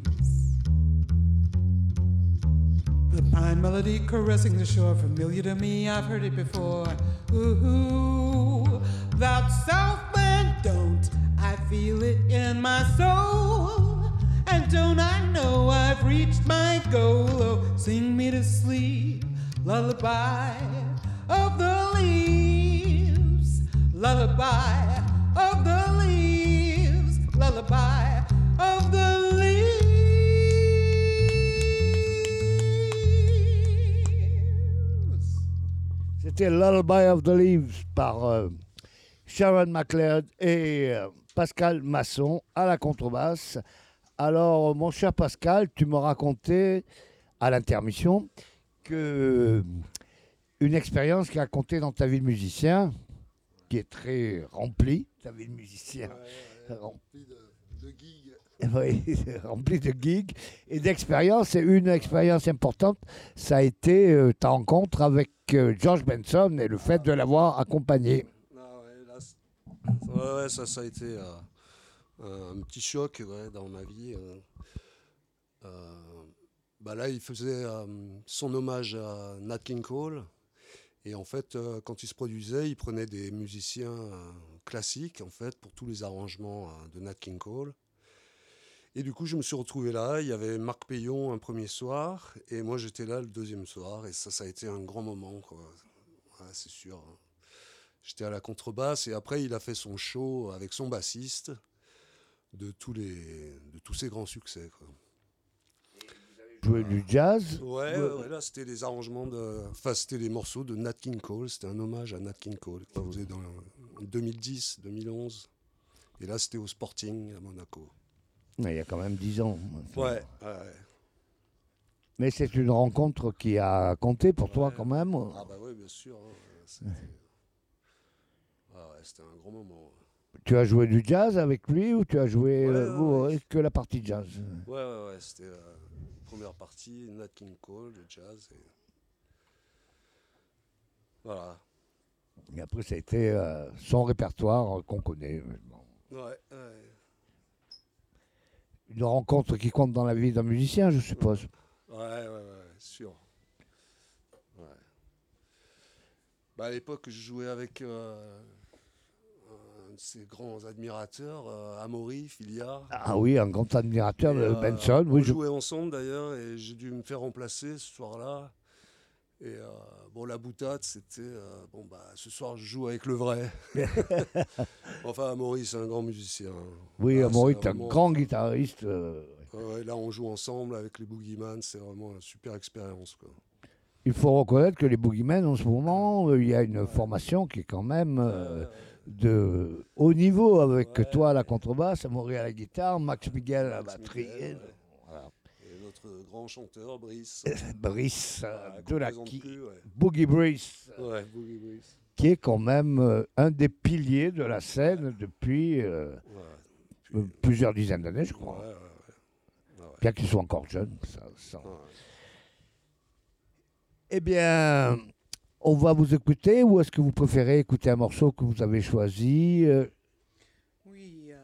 The pine melody caressing the shore, familiar to me, I've heard it before. Ooh, that Southland, don't I feel it in my soul? And don't I know I've reached my goal? Oh, sing me to sleep, lullaby of the leaves, lullaby of the lullaby of the leaves. C'était Lullaby of the Leaves par euh, Sharon McLeod et euh, Pascal Masson à la contrebasse. Alors, mon cher Pascal, tu m'as raconté à l'intermission que euh, une expérience qui a compté dans ta vie de musicien, qui est très remplie, ta vie de musicien, remplie de, gigs. oui, remplie de gigs et d'expériences. Et une expérience importante, ça a été euh, ta rencontre avec euh, George Benson et le fait de l'avoir accompagné. Ah ouais, là, c'est- ouais, ouais, ça, ça a été euh, un petit choc ouais, dans ma vie. bah là, il faisait son hommage à Nat King Cole. Et en fait, quand il se produisait, il prenait des musiciens euh, classiques, en fait, pour tous les arrangements euh, de Nat King Cole. Et du coup, je me suis retrouvé là. Il y avait Marc Payon un premier soir, et moi j'étais là le deuxième soir. Et ça, ça a été un grand moment, quoi. Ouais, c'est sûr. hein. J'étais à la contrebasse et après il a fait son show avec son bassiste de tous les de tous ses grands succès. Quoi. Jouer du jazz. Ouais, ouais, ouais, là c'était les arrangements de, enfin c'était les morceaux de Nat King Cole. C'était un hommage à Nat King Cole qu'il faisait dans en 2010, 2011. Et là c'était au Sporting à Monaco. Il y a quand même 10 ans. Ouais, ouais. Mais c'est une rencontre qui a compté pour toi quand même. Ah bah ouais, bien sûr. hein, C'était Ah ouais, c'était un grand moment. Tu as joué du jazz avec lui ou tu as joué euh, euh, que la partie jazz? Ouais, ouais, ouais, c'était la première partie, Nat King Cole, le jazz. Et... Voilà. Et après, ça a été euh, son répertoire euh, qu'on connaît. Bon. Ouais, ouais. Une rencontre qui compte dans la vie d'un musicien, je suppose. Ouais, ouais, ouais, sûr. Ouais. Bah, à l'époque, je jouais avec euh, un de ses grands admirateurs, euh, Amaury Filiard. Ah oui, un grand admirateur de euh, Benson. on Oui, je- jouait ensemble d'ailleurs et j'ai dû me faire remplacer ce soir-là. Et euh, bon, la boutade, c'était euh, bon, bah, ce soir, je joue avec le vrai. enfin, Maurice, c'est un grand musicien. oui Ah, Maurice c'est est un vraiment- grand guitariste. euh, ouais, là, on joue ensemble avec les Boogeyman, c'est vraiment une super expérience. Quoi. Il faut reconnaître que les Boogeymen, en ce moment, euh, il y a une formation qui est quand même euh, de haut niveau avec Ouais. toi à la contrebasse, Amaury à la guitare, Max Miguel à la batterie, Miguel, ouais. voilà. Et notre grand chanteur, Brice. Brice euh, de la qui- plus, ouais. Boogie Brice, Ouais, Boogie Brice. qui est quand même euh, un des piliers de la scène depuis euh, Ouais, euh, plusieurs dizaines d'années, je ouais, crois. ouais, ouais. Bien qu'il soit encore jeune. ça- ça- Ouais. Eh bien, on va vous écouter ou est-ce que vous préférez écouter un morceau que vous avez choisi euh, Oui, euh,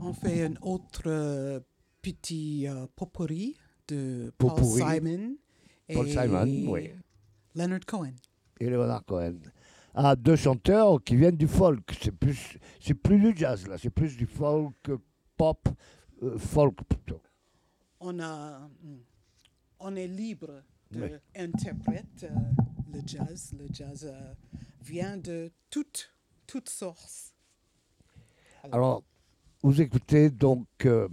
on fait un autre euh, petit euh, potpourri de Paul Potpourri. Simon et Paul Simon, oui. Leonard Cohen. et Leonard Cohen Ah, deux chanteurs qui viennent du folk. C'est plus, c'est plus du jazz là, c'est plus du folk pop, euh, folk plutôt. On, a, hmm, on est libre Oui. d'interpréter le jazz. Le jazz euh, vient de toutes, toutes sources. Alors, vous écoutez donc euh,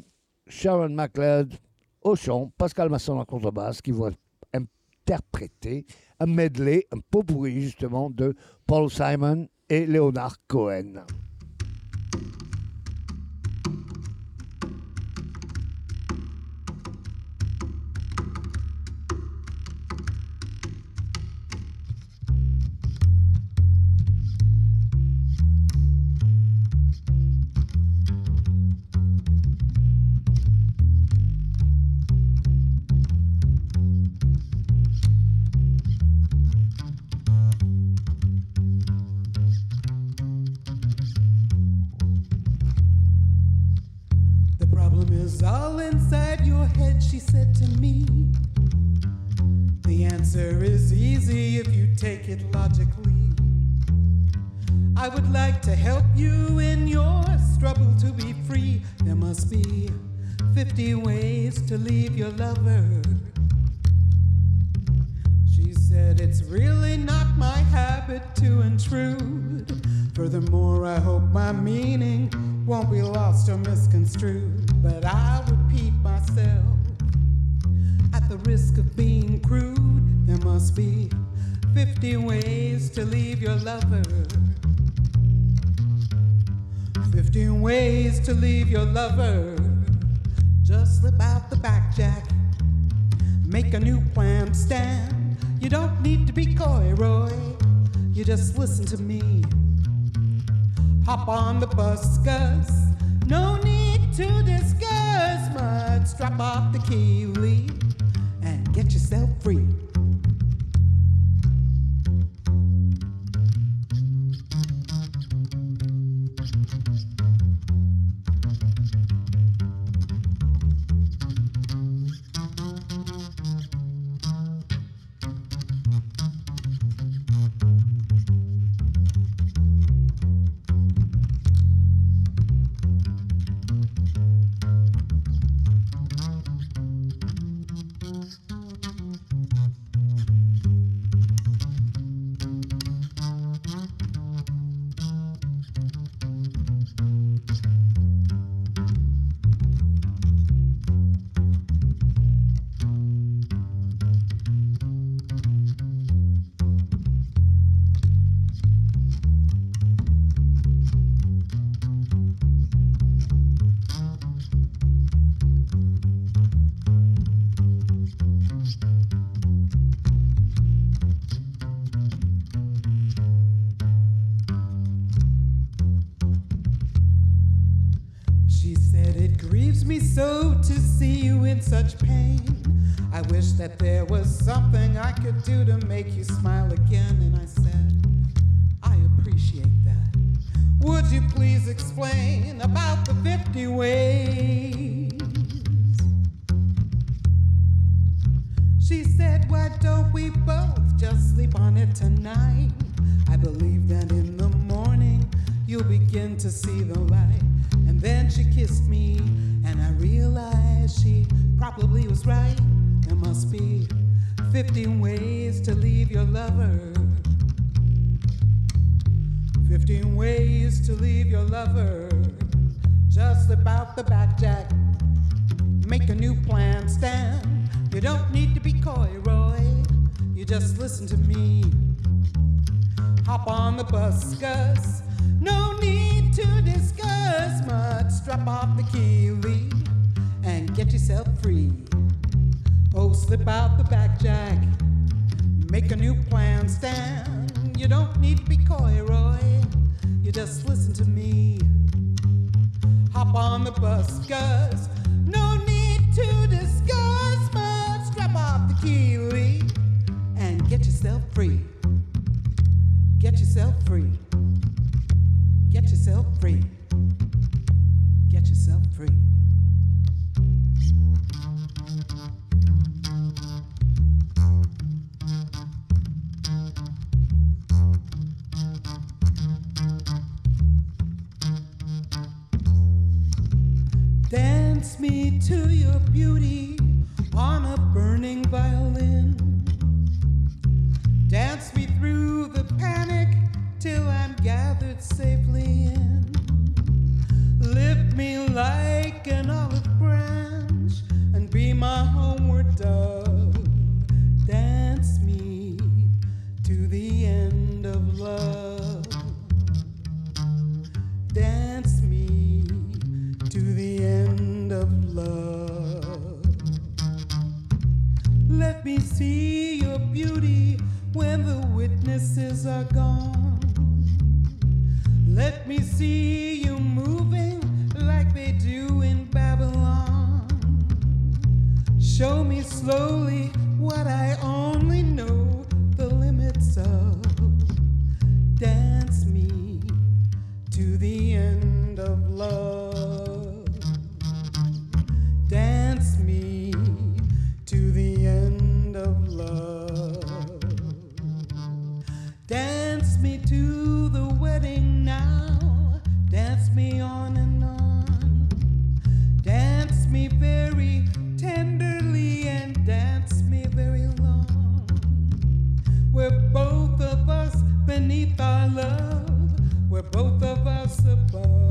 Sharon McLeod au chant, Pascal Masson en contrebasse qui vont interpréter un medley, un pot pourri justement de Paul Simon et Léonard Cohen. Just sleep on it tonight? I believe that in the morning you'll begin to see the light. And then she kissed me, and I realized she probably was right. There must be 50 ways to leave your lover. 15 ways to leave your lover. Just about the back, Jack. Make a new plan stand. You don't need to be coy, Roy. You just listen to me. Hop on the bus, Gus. No need to discuss much. Drop off the key, and get yourself free. Oh, slip out the back, Jack. Make a new plan stand. You don't need to be coy, Roy. You just listen to me. Hop on the bus, Gus. No need to discuss much. Drop off the key, yourself free. Get yourself free. Get yourself free. Get yourself free. Dance me to your beauty on a burning violin. Dance me through the panic till I'm gathered safely in. Lift me like an olive branch and be my homeward dove. Dance me to the end of love. Dance me to the end of love. Let me see your beauty when the witnesses are gone. Let me see you moving like they do in Babylon. Show me slowly what I only know the limits of. Dance beneath our love. We're both of us above.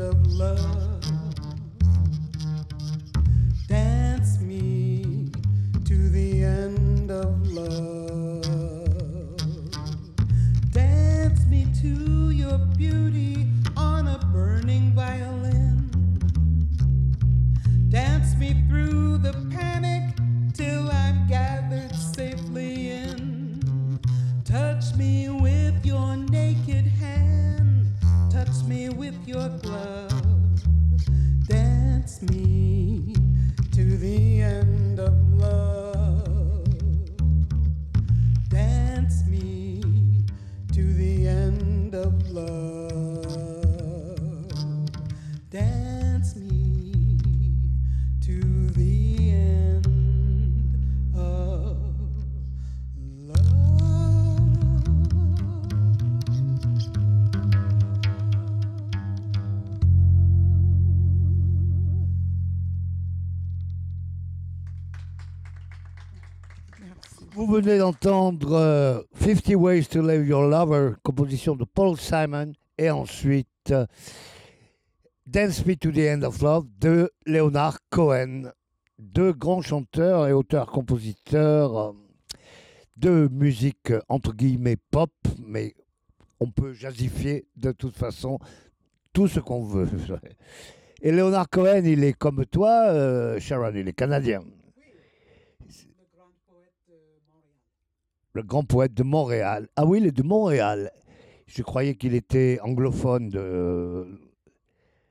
of love. Venez d'entendre euh, 50 Ways to Love Your Lover, composition de Paul Simon, et ensuite euh, Dance Me to the End of Love de Leonard Cohen. Deux grands chanteurs et auteurs-compositeurs euh, de musique entre guillemets pop, mais on peut jazzifier de toute façon tout ce qu'on veut. Et Leonard Cohen, il est comme toi, Sharon, il est canadien. Le grand poète de Montréal. Ah oui, il est de Montréal. Je croyais qu'il était anglophone de...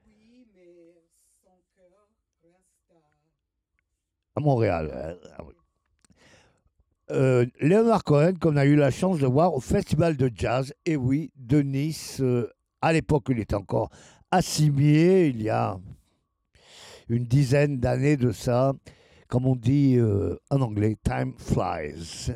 Oui, mais son cœur reste à à Montréal. euh, ah oui. Euh, Léonard Cohen, qu'on a eu la chance de voir au Festival de Jazz, et oui, de Nice. euh, à l'époque, il était encore Cimier, il y a une dizaine d'années de ça. Comme on dit en anglais, time flies.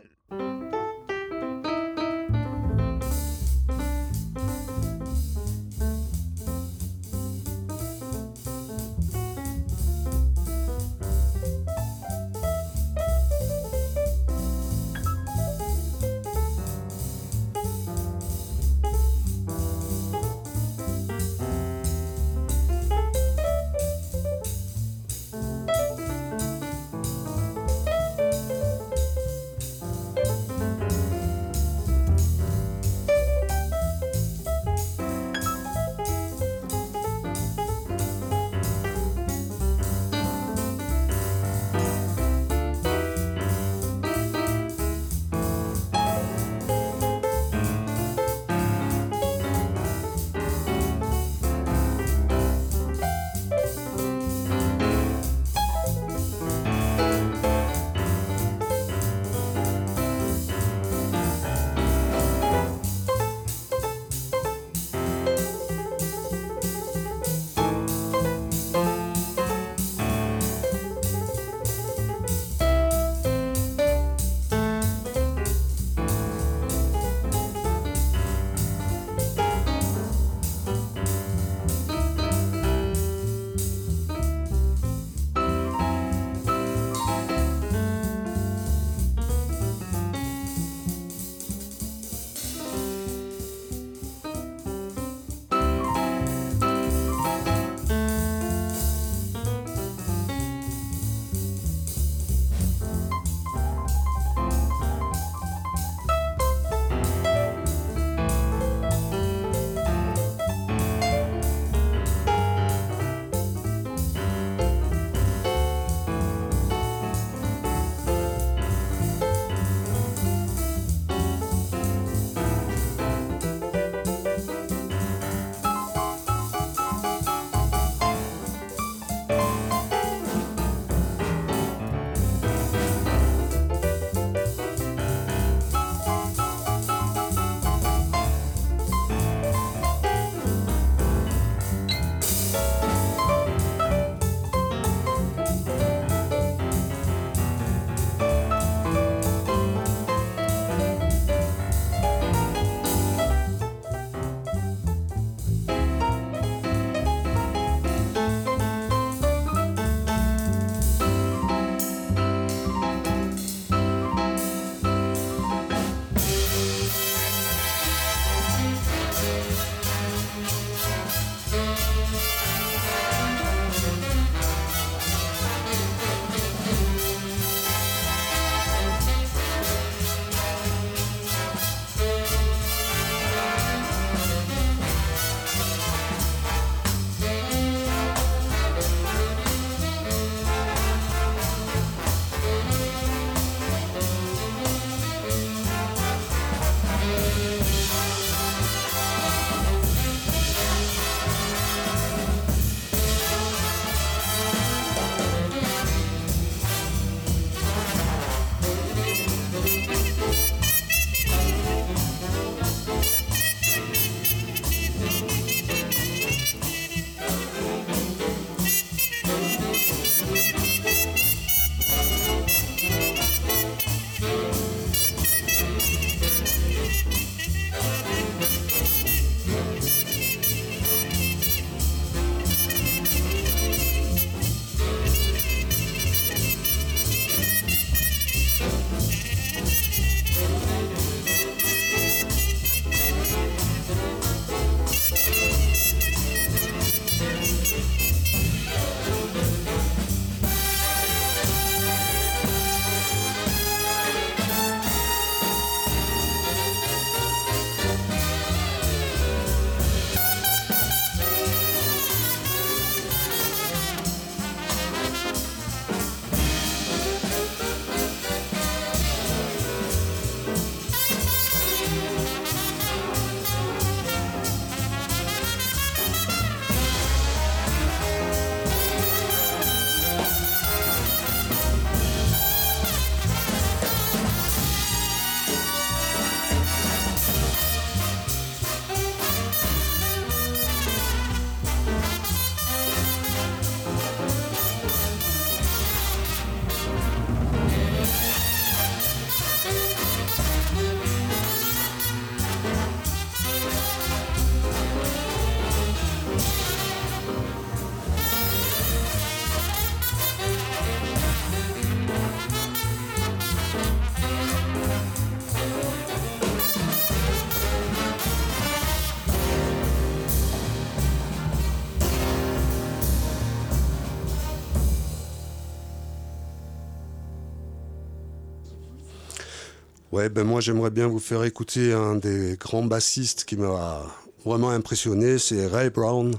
Ouais, ben moi j'aimerais bien vous faire écouter un des grands bassistes qui m'a vraiment impressionné, c'est Ray Brown,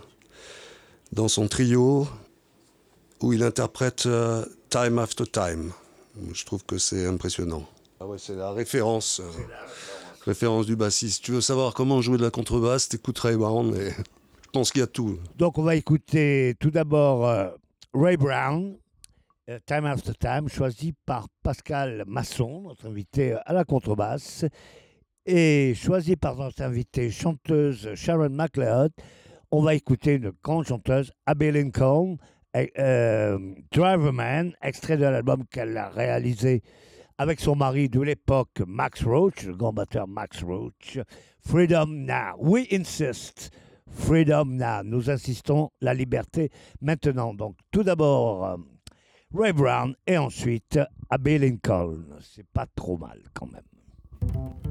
dans son trio, où il interprète euh, Time After Time. Je trouve que c'est impressionnant. Ah ouais, c'est la référence, euh, référence du bassiste. Tu veux savoir comment jouer de la contrebasse, t'écoutes Ray Brown et je pense qu'il y a tout. Donc on va écouter tout d'abord euh, Ray Brown, euh, Time After Time, choisi par Pascal Masson, notre invité à la contrebasse, et choisi par notre invitée chanteuse Sharon McLeod. On va écouter une grande chanteuse, Abby Lincoln, euh, Driverman, extrait de l'album qu'elle a réalisé avec son mari de l'époque, Max Roach, le grand batteur Max Roach. Freedom Now. We insist. Freedom Now. Nous insistons la liberté maintenant. Donc, tout d'abord, euh, Ray Brown et ensuite Abbey Lincoln. C'est pas trop mal quand même.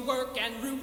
Work and root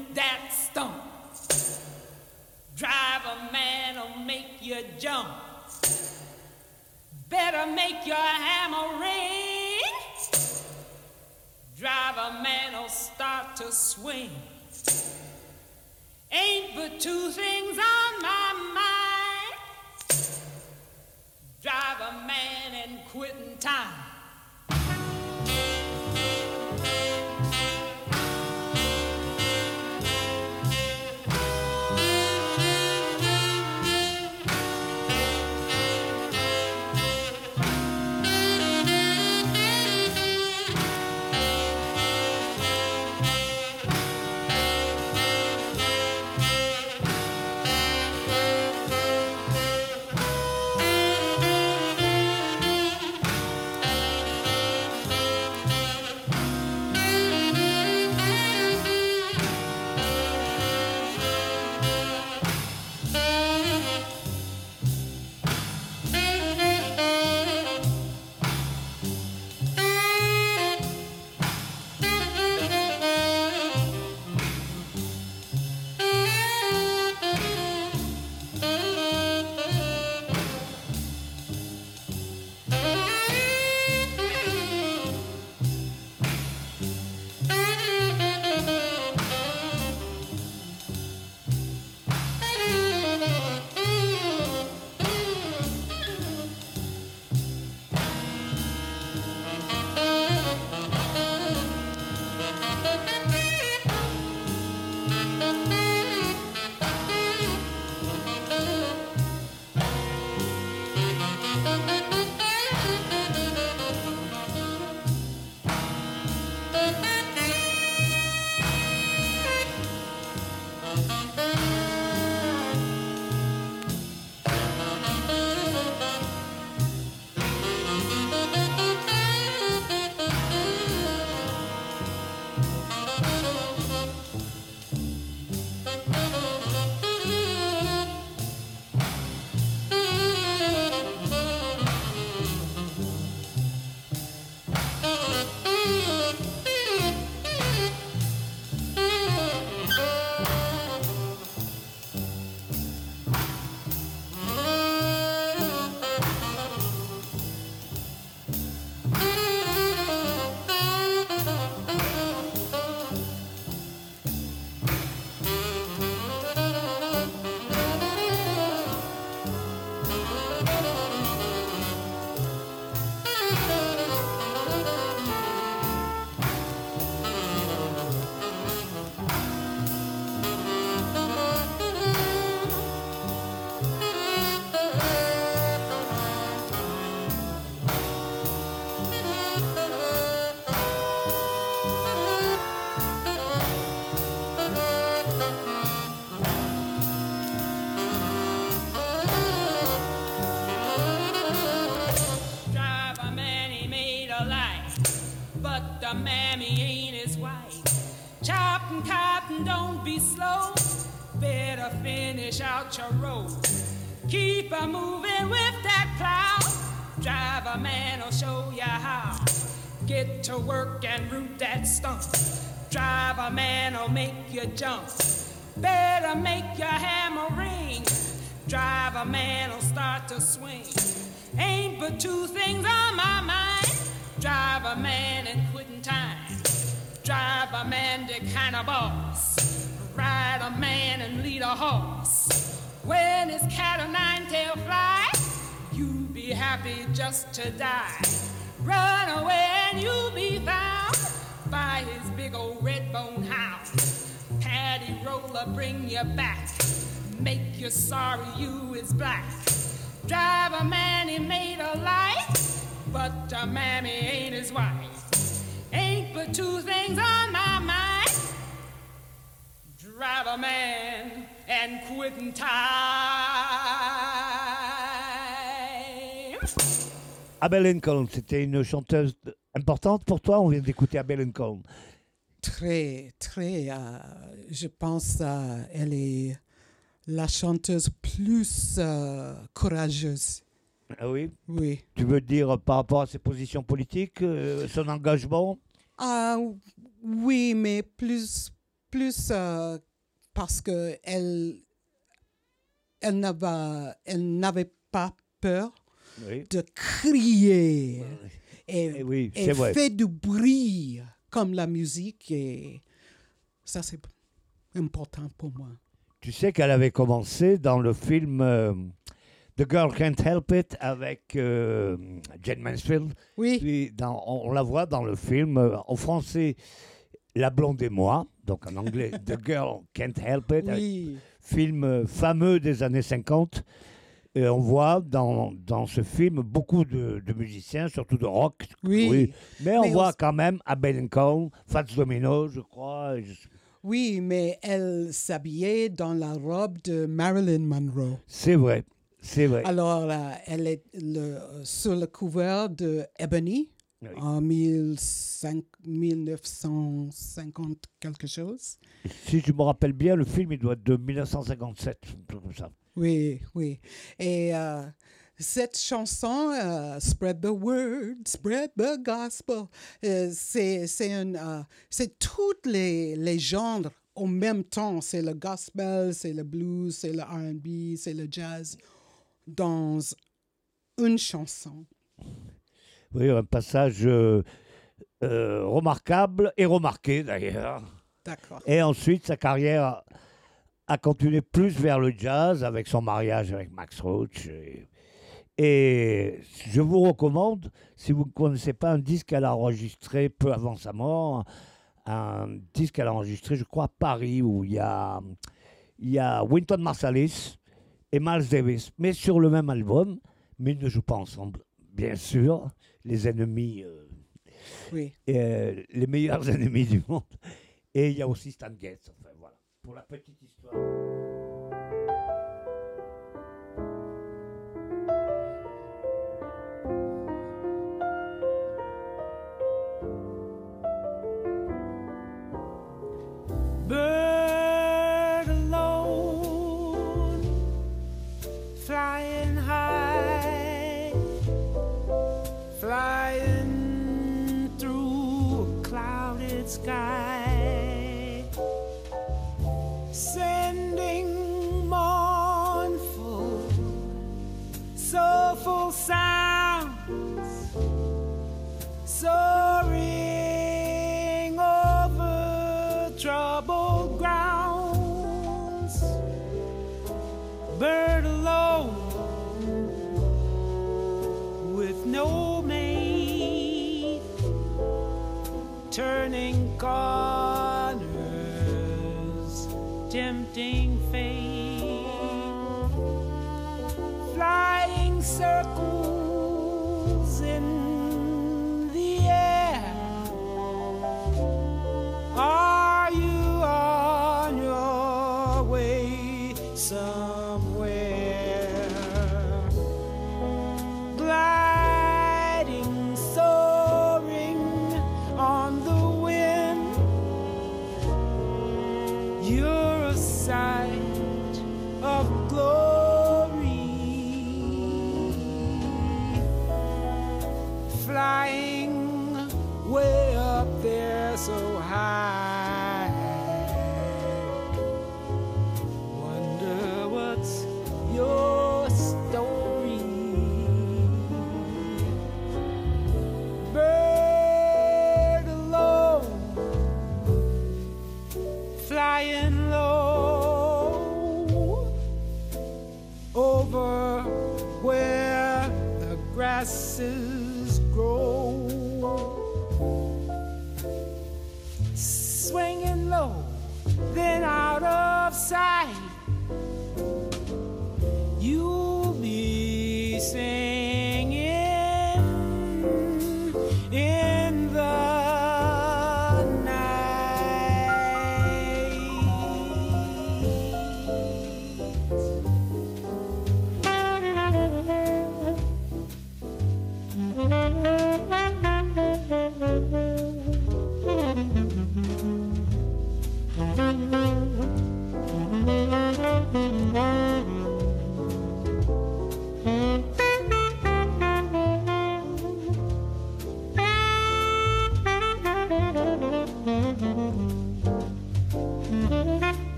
and root that stump. Driver man will make you jump. Better make your hammer ring. Driver man will start to swing. Ain't but two things on my mind. Driver man and quitting time. Driver man the kind of boss. Ride a man and lead a horse. When his cat o' nine tail fly, you'd be happy just to die. Run away and you'll be found by his big old red bone hound. Paddy roller bring you back, make you sorry you is black. Driver man he made a life, but the mammy ain't his wife. Ain't but two things on my mind. Driver man and quit quitting time. Abel Lincoln, c'était une chanteuse importante pour toi. On vient d'écouter Abel Lincoln. très, très, euh, je pense, euh, elle est la chanteuse plus euh, courageuse. Ah oui? Oui. Tu veux dire par rapport à ses positions politiques, euh, son engagement? Ah, oui, mais plus, plus euh, parce que elle, elle n'avait pas peur Oui. de crier. Et, Eh oui, et c'est vrai. fait du bruit comme la musique. Et ça, c'est important pour moi. Tu sais qu'elle avait commencé dans le film euh, The Girl Can't Help It avec euh, Jane Mansfield. Oui, Puis dans- on, on la voit dans le film euh, en français La blonde et moi, donc en anglais The Girl Can't Help It, film euh, fameux des années 50. Et on voit dans, dans ce film beaucoup de, de musiciens, surtout de rock. oui, Oui. Mais on Mais voit quand même Abel Lincoln, Fats Domino, je crois. je oui, mais elle s'habillait dans la robe de Marilyn Monroe. C'est vrai, c'est vrai. Alors, euh, elle est le- sur le couvert de Ebony Oui. en 1500 1950 quelque chose. Si je me rappelle bien, le film il doit être de 1957, un truc comme ça. Oui, oui. Et euh, cette chanson, euh, Spread the Word, Spread the Gospel, euh, c'est toutes les, les genres au même temps. C'est le gospel, c'est le blues, c'est le RB, c'est le jazz dans une chanson. Oui, un passage euh, remarquable et remarqué d'ailleurs. D'accord. Et ensuite, sa carrière a continué plus vers le jazz avec son mariage avec Max Roach. Et, et je vous recommande, si vous ne connaissez pas un disque qu'elle a enregistré peu avant sa mort, un disque qu'elle a enregistré, je crois, à Paris, où il y a, il y a Wynton Marsalis et Miles Davis, mais sur le même album, mais ils ne jouent pas ensemble, bien sûr. Les ennemis, euh, Oui. euh, les meilleurs ennemis du monde. Et il y a aussi Stan Getz. Pour la petite histoire.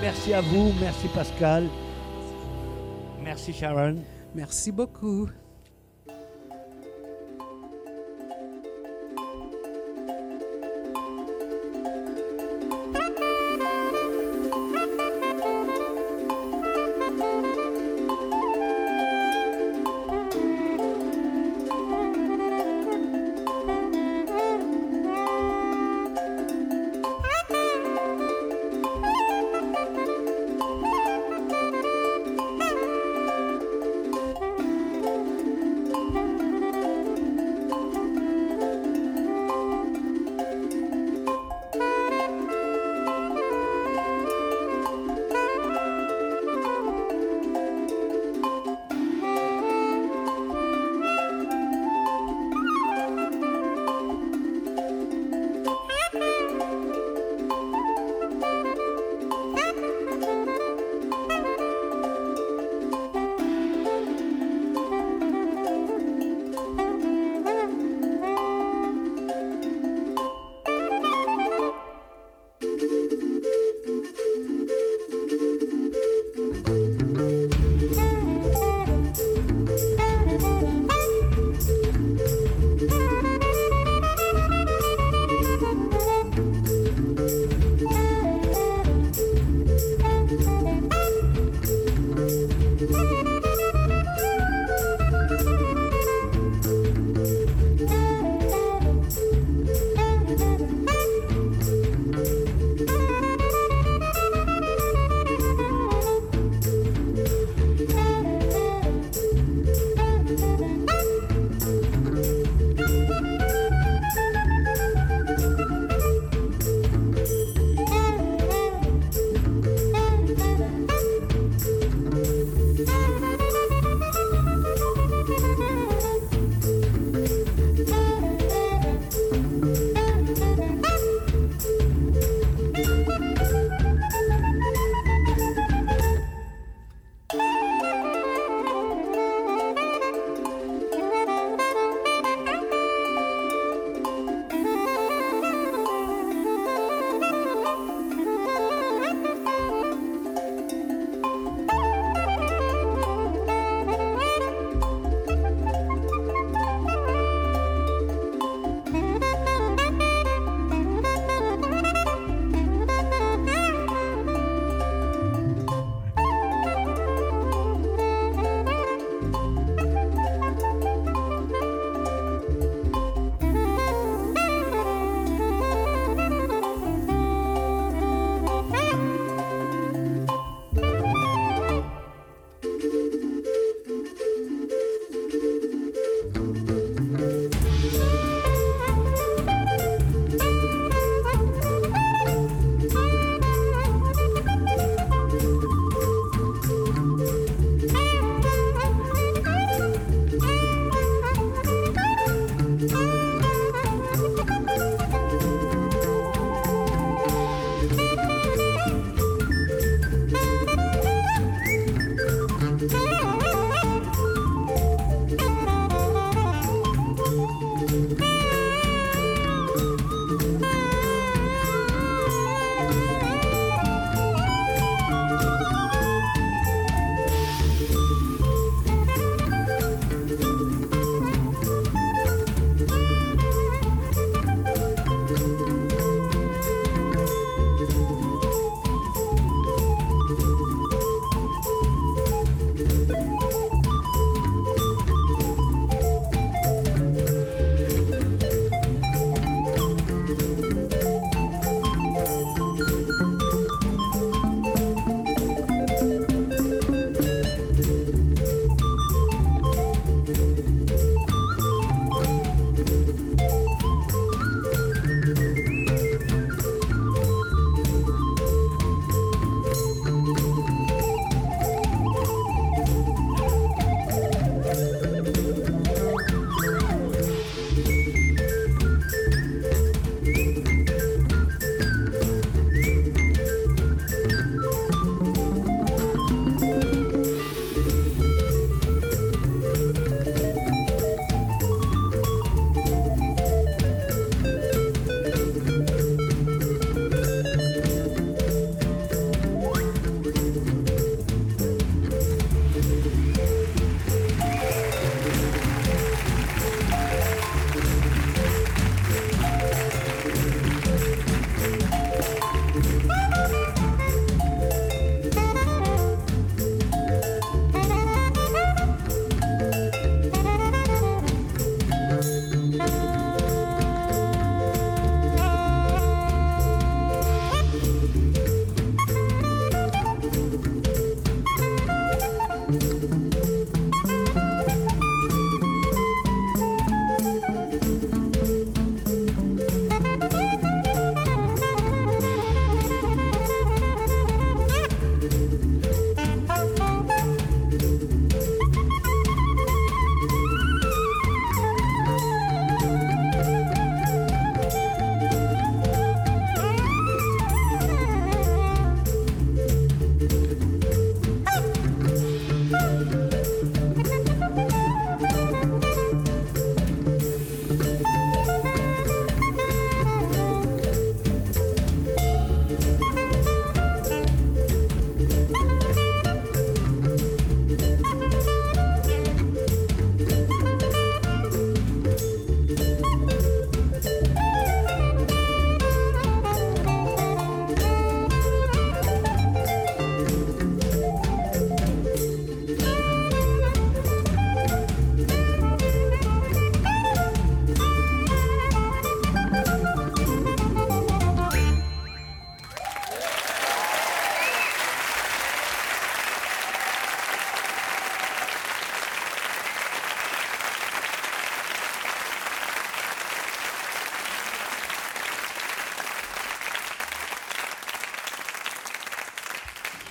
Merci à vous, merci Pascal, merci Sharon. Merci beaucoup.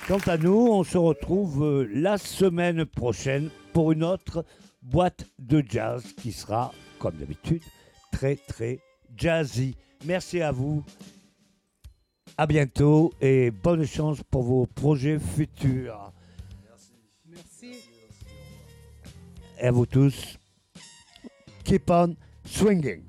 Quant à nous, on se retrouve euh, la semaine prochaine pour une autre boîte de jazz qui sera, comme d'habitude, très très jazzy. Merci à vous. À bientôt et bonne chance pour vos projets futurs. Merci. Et à vous tous, keep on swinging.